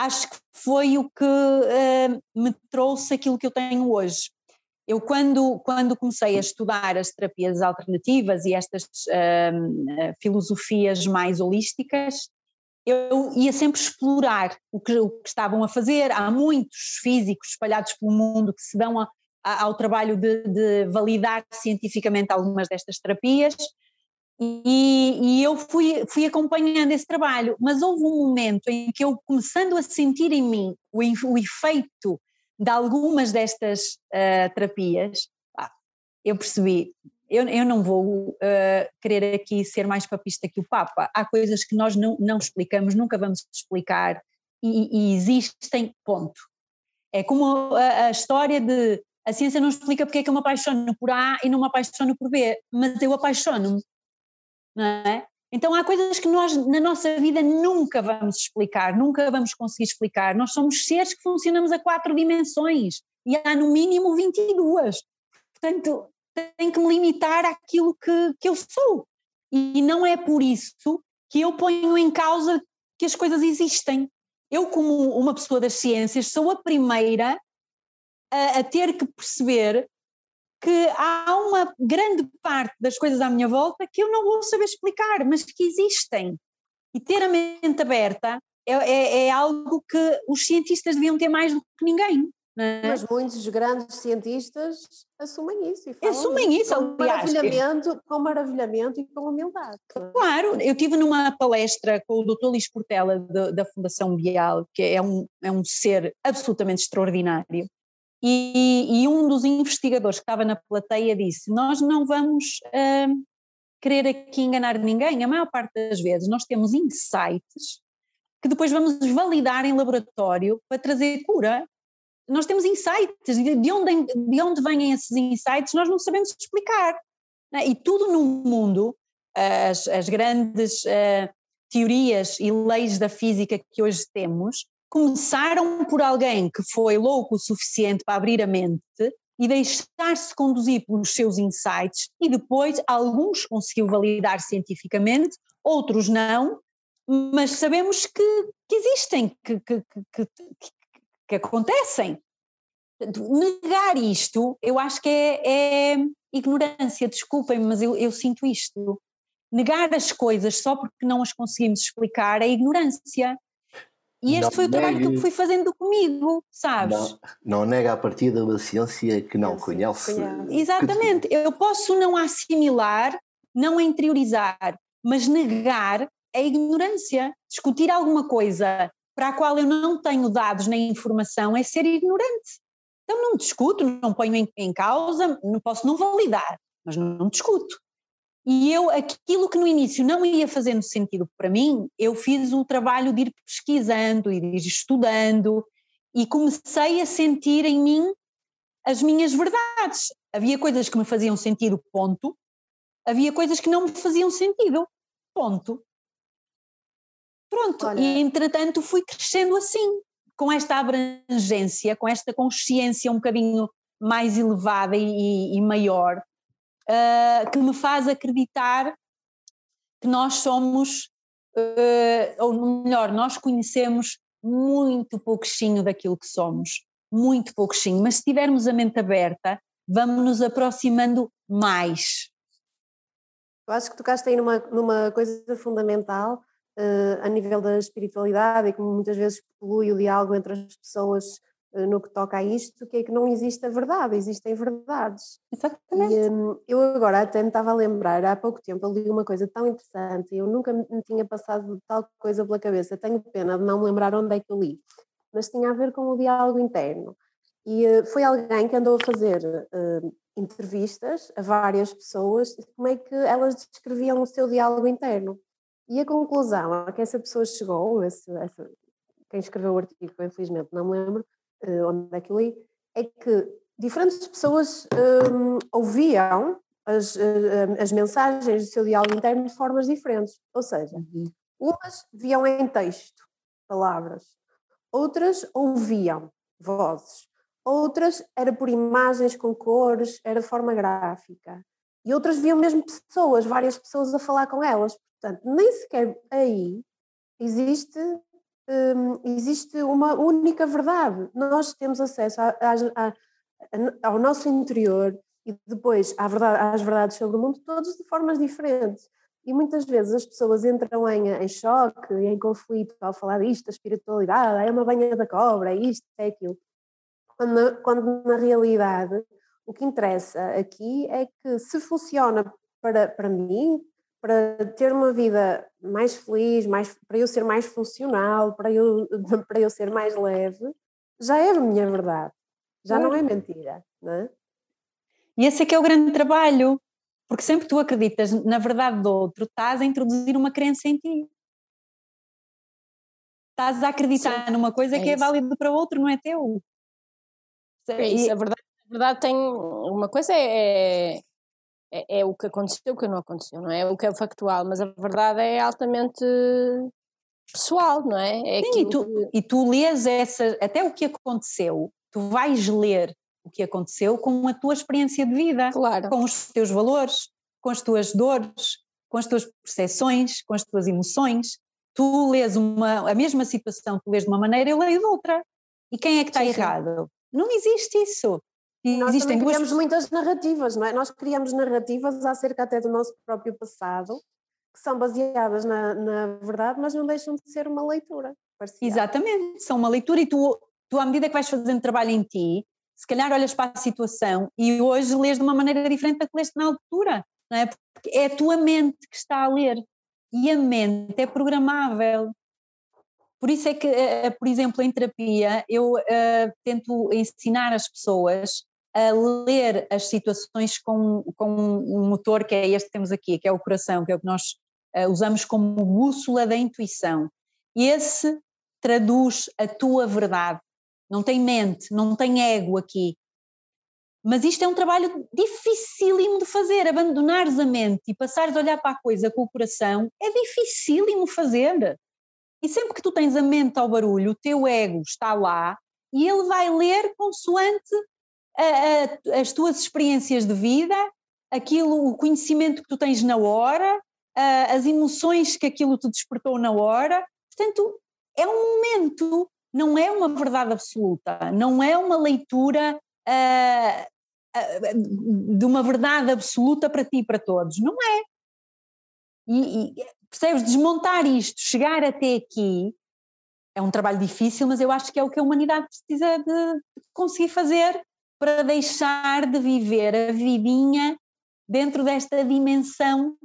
acho que foi o que uh, me trouxe aquilo que eu tenho hoje. Eu, quando, quando comecei a estudar as terapias alternativas e estas uh, filosofias mais holísticas, eu ia sempre explorar o que, o que, estavam a fazer. Há muitos físicos espalhados pelo mundo que se dão a, a, ao trabalho de, de validar cientificamente algumas destas terapias e, e, eu fui, fui acompanhando esse trabalho, mas houve um momento em que eu, começando a sentir em mim o, o efeito de algumas destas uh, terapias, ah, eu percebi, eu, eu não vou uh, querer aqui ser mais papista que o Papa. Há coisas que nós não, não explicamos, nunca vamos explicar e, e existem, ponto. É como a, a, história de a ciência não explica porque é que eu me apaixono por A e não me apaixono por B, mas eu apaixono-me não é? Então há coisas que nós na nossa vida nunca vamos explicar, nunca vamos conseguir explicar. Nós somos seres que funcionamos a quatro dimensões e há no mínimo 22. Portanto, tenho que me limitar àquilo que, que eu sou. E não é por isso que eu ponho em causa que as coisas existem. Eu, como uma pessoa das ciências, sou a primeira a, a ter que perceber que há uma grande parte das coisas à minha volta que eu não vou saber explicar, mas que existem. E ter a mente aberta é, é, é algo que os cientistas deviam ter mais do que ninguém. É? Mas muitos grandes cientistas assumem isso. E assumem isso, com aliás. Maravilhamento, com maravilhamento e com humildade. Claro, eu tive numa palestra com o Dr. Luís Portela da, da Fundação Bial, que é um, é um ser absolutamente extraordinário, e, e, um dos investigadores que estava na plateia disse: Nós não vamos uh, querer aqui enganar ninguém, a maior parte das vezes nós temos insights que depois vamos validar em laboratório para trazer cura. Nós temos insights, de onde, de onde vêm esses insights nós não sabemos explicar. Né? E tudo no mundo, as, as grandes uh, teorias e leis da física que hoje temos, começaram por alguém que foi louco o suficiente para abrir a mente e deixar-se conduzir pelos seus insights, e depois alguns conseguiu validar cientificamente, outros não, mas sabemos que, que existem, que, que, que, acontecem. Negar isto, eu acho que é, é ignorância, desculpem-me, mas eu, eu sinto isto. Negar as coisas só porque não as conseguimos explicar é ignorância. E este não foi o trabalho negue, que eu fui fazendo comigo, sabes? Não, não nega a partir da ciência que não conhece. Exatamente, eu posso não assimilar, não interiorizar, mas negar é ignorância. Discutir alguma coisa para a qual eu não tenho dados nem informação é ser ignorante. Então não discuto, não ponho em, em causa, não posso não validar, mas não discuto. E eu, aquilo que no início não ia fazendo sentido para mim, eu fiz o trabalho de ir pesquisando, ir estudando, e comecei a sentir em mim as minhas verdades. Havia coisas que me faziam sentido, ponto. Havia coisas que não me faziam sentido, ponto. Pronto, Olha. e entretanto fui crescendo assim, com esta abrangência, com esta consciência um bocadinho mais elevada e, e maior, uh, que me faz acreditar que nós somos, uh, ou melhor, nós conhecemos muito pouquinho daquilo que somos, muito pouquinho, mas se tivermos a mente aberta, vamos nos aproximando mais. Eu acho que tocaste aí numa, numa coisa fundamental uh, a nível da espiritualidade e que muitas vezes polui o diálogo entre as pessoas no que toca a isto, que é que não existe a verdade, existem verdades. Exatamente. E, um, eu agora até me estava a lembrar, há pouco tempo eu li uma coisa tão interessante, eu nunca me tinha passado tal coisa pela cabeça, tenho pena de não me lembrar onde é que eu li, mas tinha a ver com o diálogo interno. E uh, foi alguém que andou a fazer entrevistas a várias pessoas, como é que elas descreviam o seu diálogo interno. E a conclusão a que essa pessoa chegou, esse, essa, quem escreveu o artigo, infelizmente não me lembro uh, onde é que eu li, é que diferentes pessoas um, ouviam as, uh, as mensagens do seu diálogo interno de formas diferentes. Ou seja, uhum. umas viam em texto, palavras, outras ouviam vozes, outras era por imagens com cores, era de forma gráfica. E outras viam mesmo pessoas, várias pessoas a falar com elas. Portanto, nem sequer aí existe, um, existe uma única verdade. Nós temos acesso a, a, a, ao nosso interior e depois verdade, às verdades sobre o mundo, todos de formas diferentes. E muitas vezes as pessoas entram em, em choque em conflito ao falar disto, a espiritualidade, é uma banha da cobra, é isto, é aquilo. Quando, quando na realidade o que interessa aqui é que se funciona para, para mim, para ter uma vida mais feliz, mais, para eu ser mais funcional, para eu, para eu ser mais leve, já é a minha verdade, já não é mentira, não é? E esse é que é o grande trabalho, porque sempre tu acreditas na verdade do outro, estás a introduzir uma crença em ti. Estás a acreditar Sim, numa coisa é que é isso. é válida para o outro, não é teu. É isso, a verdade, a verdade tem uma coisa é, é, é, o que aconteceu, o que não aconteceu, não é? O que é factual, mas a verdade é altamente pessoal, não é? é Sim, e tu, que... e tu lês essa, até o que aconteceu, tu vais ler o que aconteceu com a tua experiência de vida, claro. com os teus valores, com as tuas dores, com as tuas percepções, com as tuas emoções. Tu lês uma, a mesma situação, tu lês de uma maneira, eu leio de outra. E quem é que está sim, errado? Sim. Não existe isso. E nós Existem duas... criamos muitas narrativas, não é? Nós criamos narrativas acerca até do nosso próprio passado, que são baseadas na, na verdade, mas não deixam de ser uma leitura. Parcial. Exatamente, são uma leitura e tu, tu, à medida que vais fazendo trabalho em ti, se calhar olhas para a situação e hoje lês de uma maneira diferente da que leste na altura, não é? Porque é a tua mente que está a ler e a mente é programável. Por isso é que, eh, por exemplo, em terapia, eu uh, tento ensinar as pessoas a ler as situações com, com um motor que é este que temos aqui, que é o coração, que é o que nós uh, usamos como bússola da intuição. E esse traduz a tua verdade. Não tem mente, não tem ego aqui. Mas isto é um trabalho dificílimo de fazer. Abandonares a mente e passares a olhar para a coisa com o coração é dificílimo fazer. E sempre que tu tens a mente ao barulho, o teu ego está lá e ele vai ler consoante a, a, as tuas experiências de vida, aquilo, o conhecimento que tu tens na hora, a, as emoções que aquilo te despertou na hora. Portanto, é um momento, não é uma verdade absoluta, não é uma leitura de uma verdade absoluta para ti e para todos. Não é. E, e, percebes? Desmontar isto, chegar até aqui, é um trabalho difícil, mas eu acho que é o que a humanidade precisa de conseguir fazer para deixar de viver a vidinha dentro desta dimensão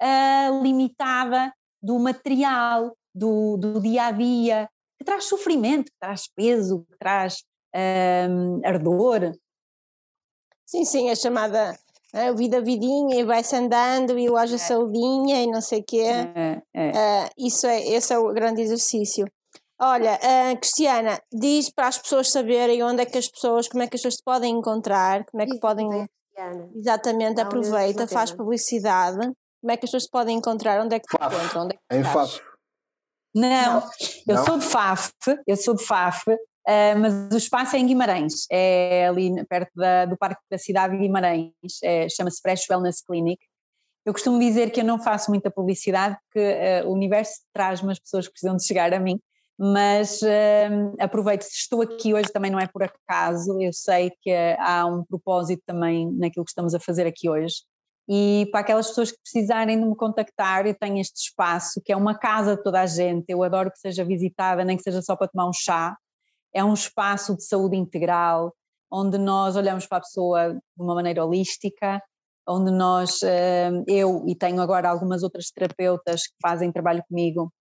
uh, limitada do material, do, do, dia a dia, que traz sofrimento, que traz peso, que traz uh, ardor. Sim, sim, a chamada, É, vida vidinha e vai-se andando e loja é. saudinha e não sei o quê. É, é. Uh, isso é, esse é o grande exercício. Olha, uh, Cristiana, diz para as pessoas saberem onde é que as pessoas, como é que as pessoas te podem encontrar, como é que Isso, podem. Exatamente, não, aproveita, faz publicidade. Como é que as pessoas te podem encontrar? Onde é que te encontram? Onde é que em Faf. Não, não, eu não? sou de Faf, eu sou de Faf, uh, mas o espaço é em Guimarães, é ali perto da, do Parque da Cidade de Guimarães, é, chama-se Fresh Wellness Clinic. Eu costumo dizer que eu não faço muita publicidade porque uh, o universo traz-me as pessoas que precisam de chegar a mim mas uh, aproveito, se estou aqui hoje também não é por acaso, eu sei que há um propósito também naquilo que estamos a fazer aqui hoje. E para aquelas pessoas que precisarem de me contactar, eu tenho este espaço que é uma casa de toda a gente, eu adoro que seja visitada, nem que seja só para tomar um chá. É um espaço de saúde integral, onde nós olhamos para a pessoa de uma maneira holística, onde nós, eu e tenho agora algumas outras terapeutas que fazem trabalho comigo,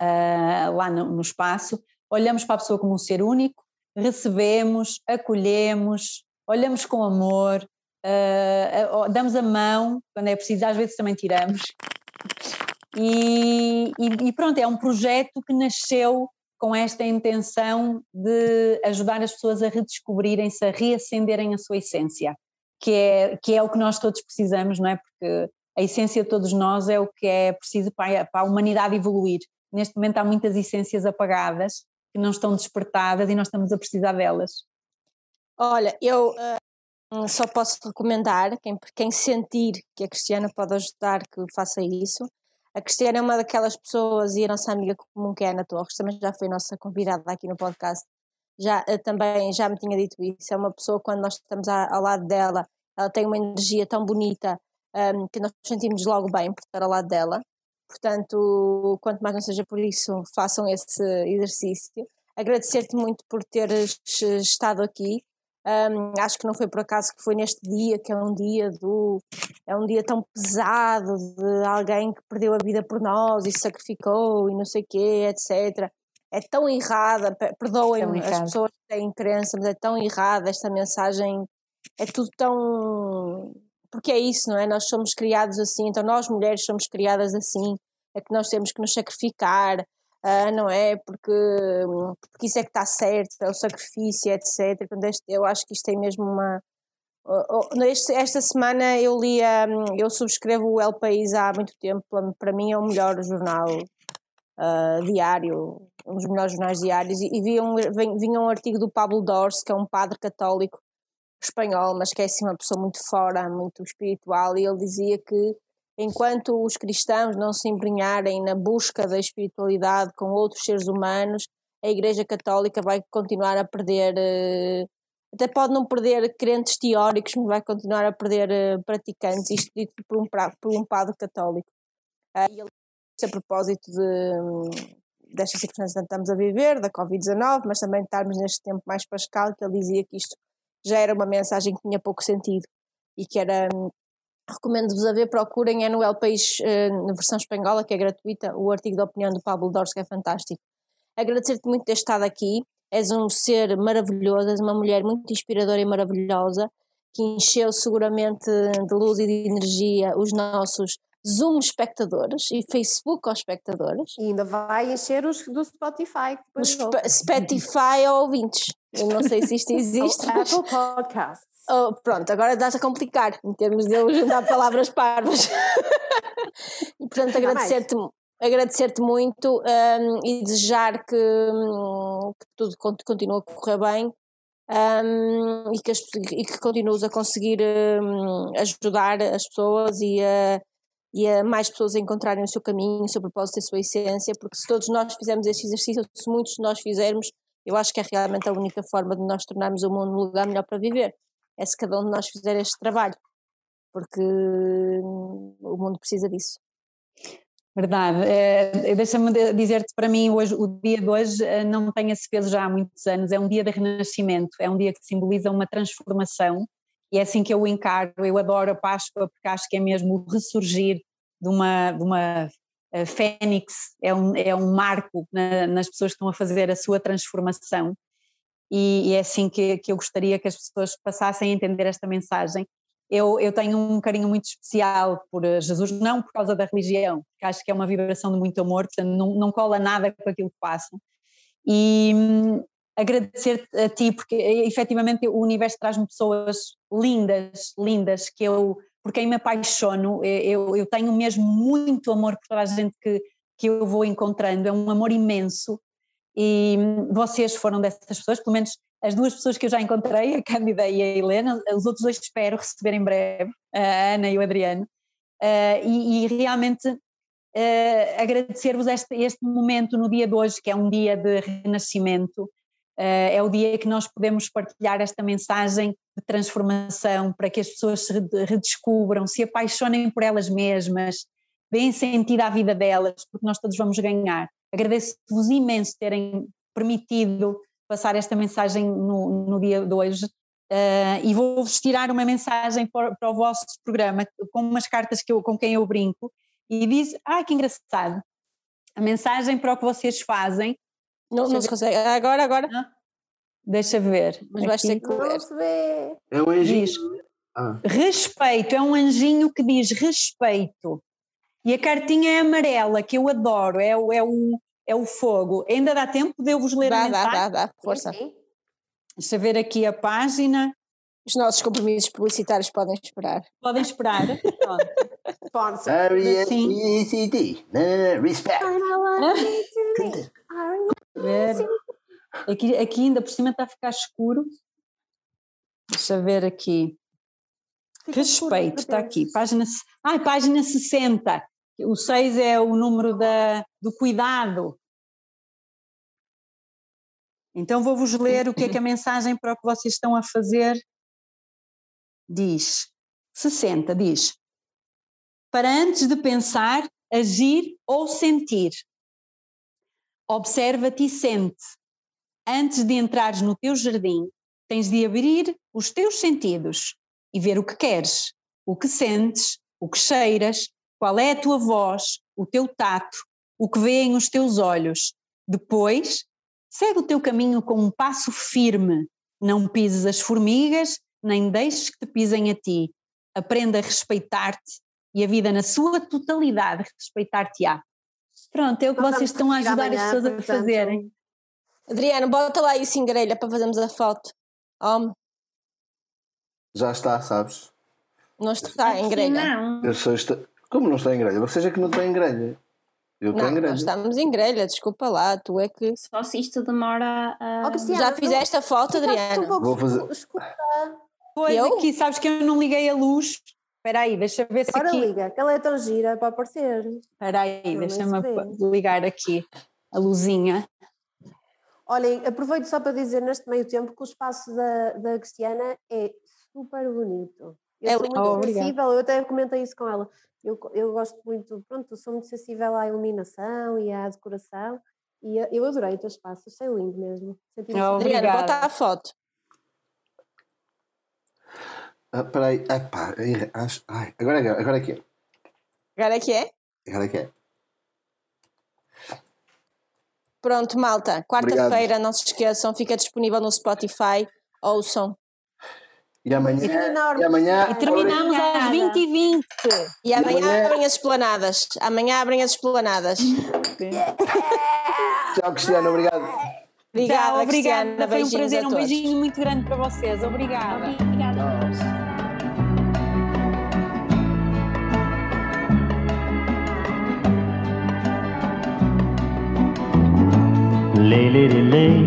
uh, lá no, no, espaço, olhamos para a pessoa como um ser único, recebemos, acolhemos, olhamos com amor, uh, damos a mão, quando é preciso, às vezes também tiramos. E, e, e pronto, é um projeto que nasceu com esta intenção de ajudar as pessoas a redescobrirem-se, a reacenderem a sua essência, que é, que é o que nós todos precisamos, não é? Porque a essência de todos nós é o que é preciso para a, para a humanidade evoluir neste momento há muitas essências apagadas que não estão despertadas e nós estamos a precisar delas. Olha, eu uh, só posso recomendar, quem, quem sentir que a Cristiana pode ajudar, que faça isso. A Cristiana é uma daquelas pessoas e a nossa amiga comum que é a Ana Torres, também já foi nossa convidada aqui no podcast, já, uh, também já me tinha dito isso. É uma pessoa, quando nós estamos a, ao lado dela, ela tem uma energia tão bonita um, que nós sentimos logo bem por estar ao lado dela. Portanto, quanto mais não seja por isso, façam esse exercício. Agradecer-te muito por teres estado aqui. Um, acho que não foi por acaso que foi neste dia, que é um dia do. É um dia tão pesado de alguém que perdeu a vida por nós e sacrificou e não sei o quê, etc. É tão errada, perdoem-me, as pessoas têm crença, mas é tão errada esta mensagem, é tudo tão porque é isso, não é? Nós somos criados assim, então nós mulheres somos criadas assim, é que nós temos que nos sacrificar, uh, não é? Porque, porque isso é que está certo, é o sacrifício, etc. eu acho que isto tem mesmo uma. Esta semana eu li, um, eu subscrevo o El País há muito tempo, para mim é o melhor jornal uh, diário, um dos melhores jornais diários, e, e vi um, vinha um artigo do Pablo Dors, que é um padre católico, espanhol, mas que é assim uma pessoa muito fora, muito espiritual, e ele dizia que enquanto os cristãos não se embrenharem na busca da espiritualidade com outros seres humanos, a Igreja Católica vai continuar a perder, eh, até pode não perder crentes teóricos, mas vai continuar a perder eh, praticantes, isto dito por um, por um padre católico. Ah, e ele a propósito de, desta circunstância que estamos a viver, da Covid-19, mas também de estarmos neste tempo mais pascal, que ele dizia que isto já era uma mensagem que tinha pouco sentido e que era hum, recomendo-vos a ver, procurem é no El País uh, na versão espanhola, que é gratuita, o artigo de opinião do Pablo Dors, que é fantástico. Agradecer-te muito ter estado aqui, és um ser maravilhoso, és uma mulher muito inspiradora e maravilhosa, que encheu seguramente de luz e de energia os nossos Zoom espectadores e Facebook aos espectadores. E ainda vai encher os do Spotify. Os Spotify ouvintes. Eu não sei se isto existe. mas... Apple Podcasts. Oh, pronto, agora dá-se a complicar em termos de eu juntar palavras parvas. e portanto agradecer-te agradecer-te muito um, e desejar que, um, que, tudo continue a correr bem um, e, que as, e que continues a conseguir hum, ajudar as pessoas e a, e a mais pessoas a encontrarem o seu caminho, o seu propósito, a sua essência, porque se todos nós fizermos este exercício, se muitos de nós fizermos, eu acho que é realmente a única forma de nós tornarmos o mundo um lugar melhor para viver. É se cada um de nós fizer este trabalho, porque hum, o mundo precisa disso. Verdade. É, Deixa-me dizer-te, para mim, hoje, o dia de hoje eh, não tem esse peso já há muitos anos, é um dia de renascimento, é um dia que simboliza uma transformação e é assim que eu o encaro. Eu adoro a Páscoa porque acho que é mesmo o ressurgir de uma, de uma fênix, é um, é um marco na, nas pessoas que estão a fazer a sua transformação. E, e é assim que, que eu gostaria que as pessoas passassem a entender esta mensagem. eu, eu tenho um carinho muito especial por eh, Jesus, não por causa da religião, que acho que é uma vibração de muito amor, portanto não, não cola nada com aquilo que faço. E hum, agradecer a ti, porque eh, efetivamente o universo traz-me pessoas lindas, lindas, que eu, por quem me apaixono, eh, eu, eu tenho mesmo muito amor por toda a gente que, que eu vou encontrando, é um amor imenso. E hum, vocês foram dessas pessoas, pelo menos as duas pessoas que eu já encontrei, a Cândida e a Helena, os outros dois espero receber em breve, a Ana e o Adriano, uh, e, e, realmente uh, agradecer-vos este, este, momento no dia de hoje, que é um dia de renascimento, é o dia que nós podemos partilhar esta mensagem de transformação para que as pessoas se redescubram, se apaixonem por elas mesmas, deem sentido à vida delas, porque nós todos vamos ganhar. Agradeço-vos imenso terem permitido passar esta mensagem no, no dia de hoje. Uh, e vou-vos tirar uma mensagem para, para, o vosso programa, com umas cartas que eu, com quem eu brinco, e diz: Ah, que engraçado! A mensagem para o que vocês fazem. Não, não se consegue. Agora, agora. Ah, deixa ver. Mas vais ter que ler. É um anjinho. Diz, ah. Respeito, é um anjinho que diz respeito. E a cartinha é amarela, que eu adoro, é, é o, é o fogo. Ainda dá tempo de eu vos ler dá, a mensagem? Dá, dá, dá, força. Deixa ver aqui a página. Os nossos compromissos publicitários podem esperar. Podem esperar. Pronto. R-E-S-P-A-C-T. Respect. Aqui, aqui ainda por cima está a ficar escuro. Deixa eu ver aqui. Respeito, está aqui. Página, ai, página 60. O 6 é o número da, do cuidado. Então vou-vos ler o que é que a mensagem para o que vocês estão a fazer diz. 60 diz: Para antes de pensar, agir ou sentir. Observa-te e sente. Antes de entrares no teu jardim, tens de abrir os teus sentidos e ver o que queres, o que sentes, o que cheiras, qual é a tua voz, o teu tato, o que vêem os teus olhos. Depois, Segue o teu caminho com um passo firme, não pises as formigas, nem deixes que te pisem a ti. Aprenda a respeitar-te e a vida na sua totalidade respeitar-te-á. Pronto, é o que vocês estão a ajudar as pessoas a fazerem. Adriano, bota lá isso em grelha para fazermos a foto. Homem. Já está, sabes? Não está em grelha. Não. Eu sou esta... Como não está em grelha? Você é que não está em grelha. Eu não, grelha. estamos em grelha, desculpa lá, tu é que. Só se isto demora a. Oh, Já fizeste a foto, Adriana? Um Vou fazer. Desculpa. Pois eu? aqui, sabes que eu não liguei a luz. Espera aí, deixa ver se Ora aqui... liga, que ela é tão gira para aparecer. Espera aí, deixa-me ligar aqui a luzinha. Olhem, aproveito só para dizer neste meio tempo que o espaço da, da Cristiana é super bonito. Eu é sou muito oh, sensível, eu até comentei isso com ela. Eu, eu gosto muito, pronto, sou muito sensível à iluminação e à decoração e eu adorei o teu espaço, achei lindo mesmo. Oh, Adriana, bota a foto. Ah, peraí, ah, pá, ai, agora, agora é que é. Agora é que é? Agora é que é. Pronto, malta. Quarta-feira, não se esqueçam, fica disponível no Spotify. Ouçam. E amanhã. E, amanhã e terminamos às 20h20. E, amanhã, amanhã abrem as esplanadas. Amanhã abrem as esplanadas. Tchau, Cristiano, obrigado. Obrigada, Tchau, obrigada. Foi um prazer, um beijinho muito grande para vocês. Obrigada. Obrigada. Lay, lay, lay.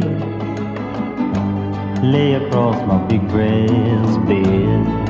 lay across my big brass bed.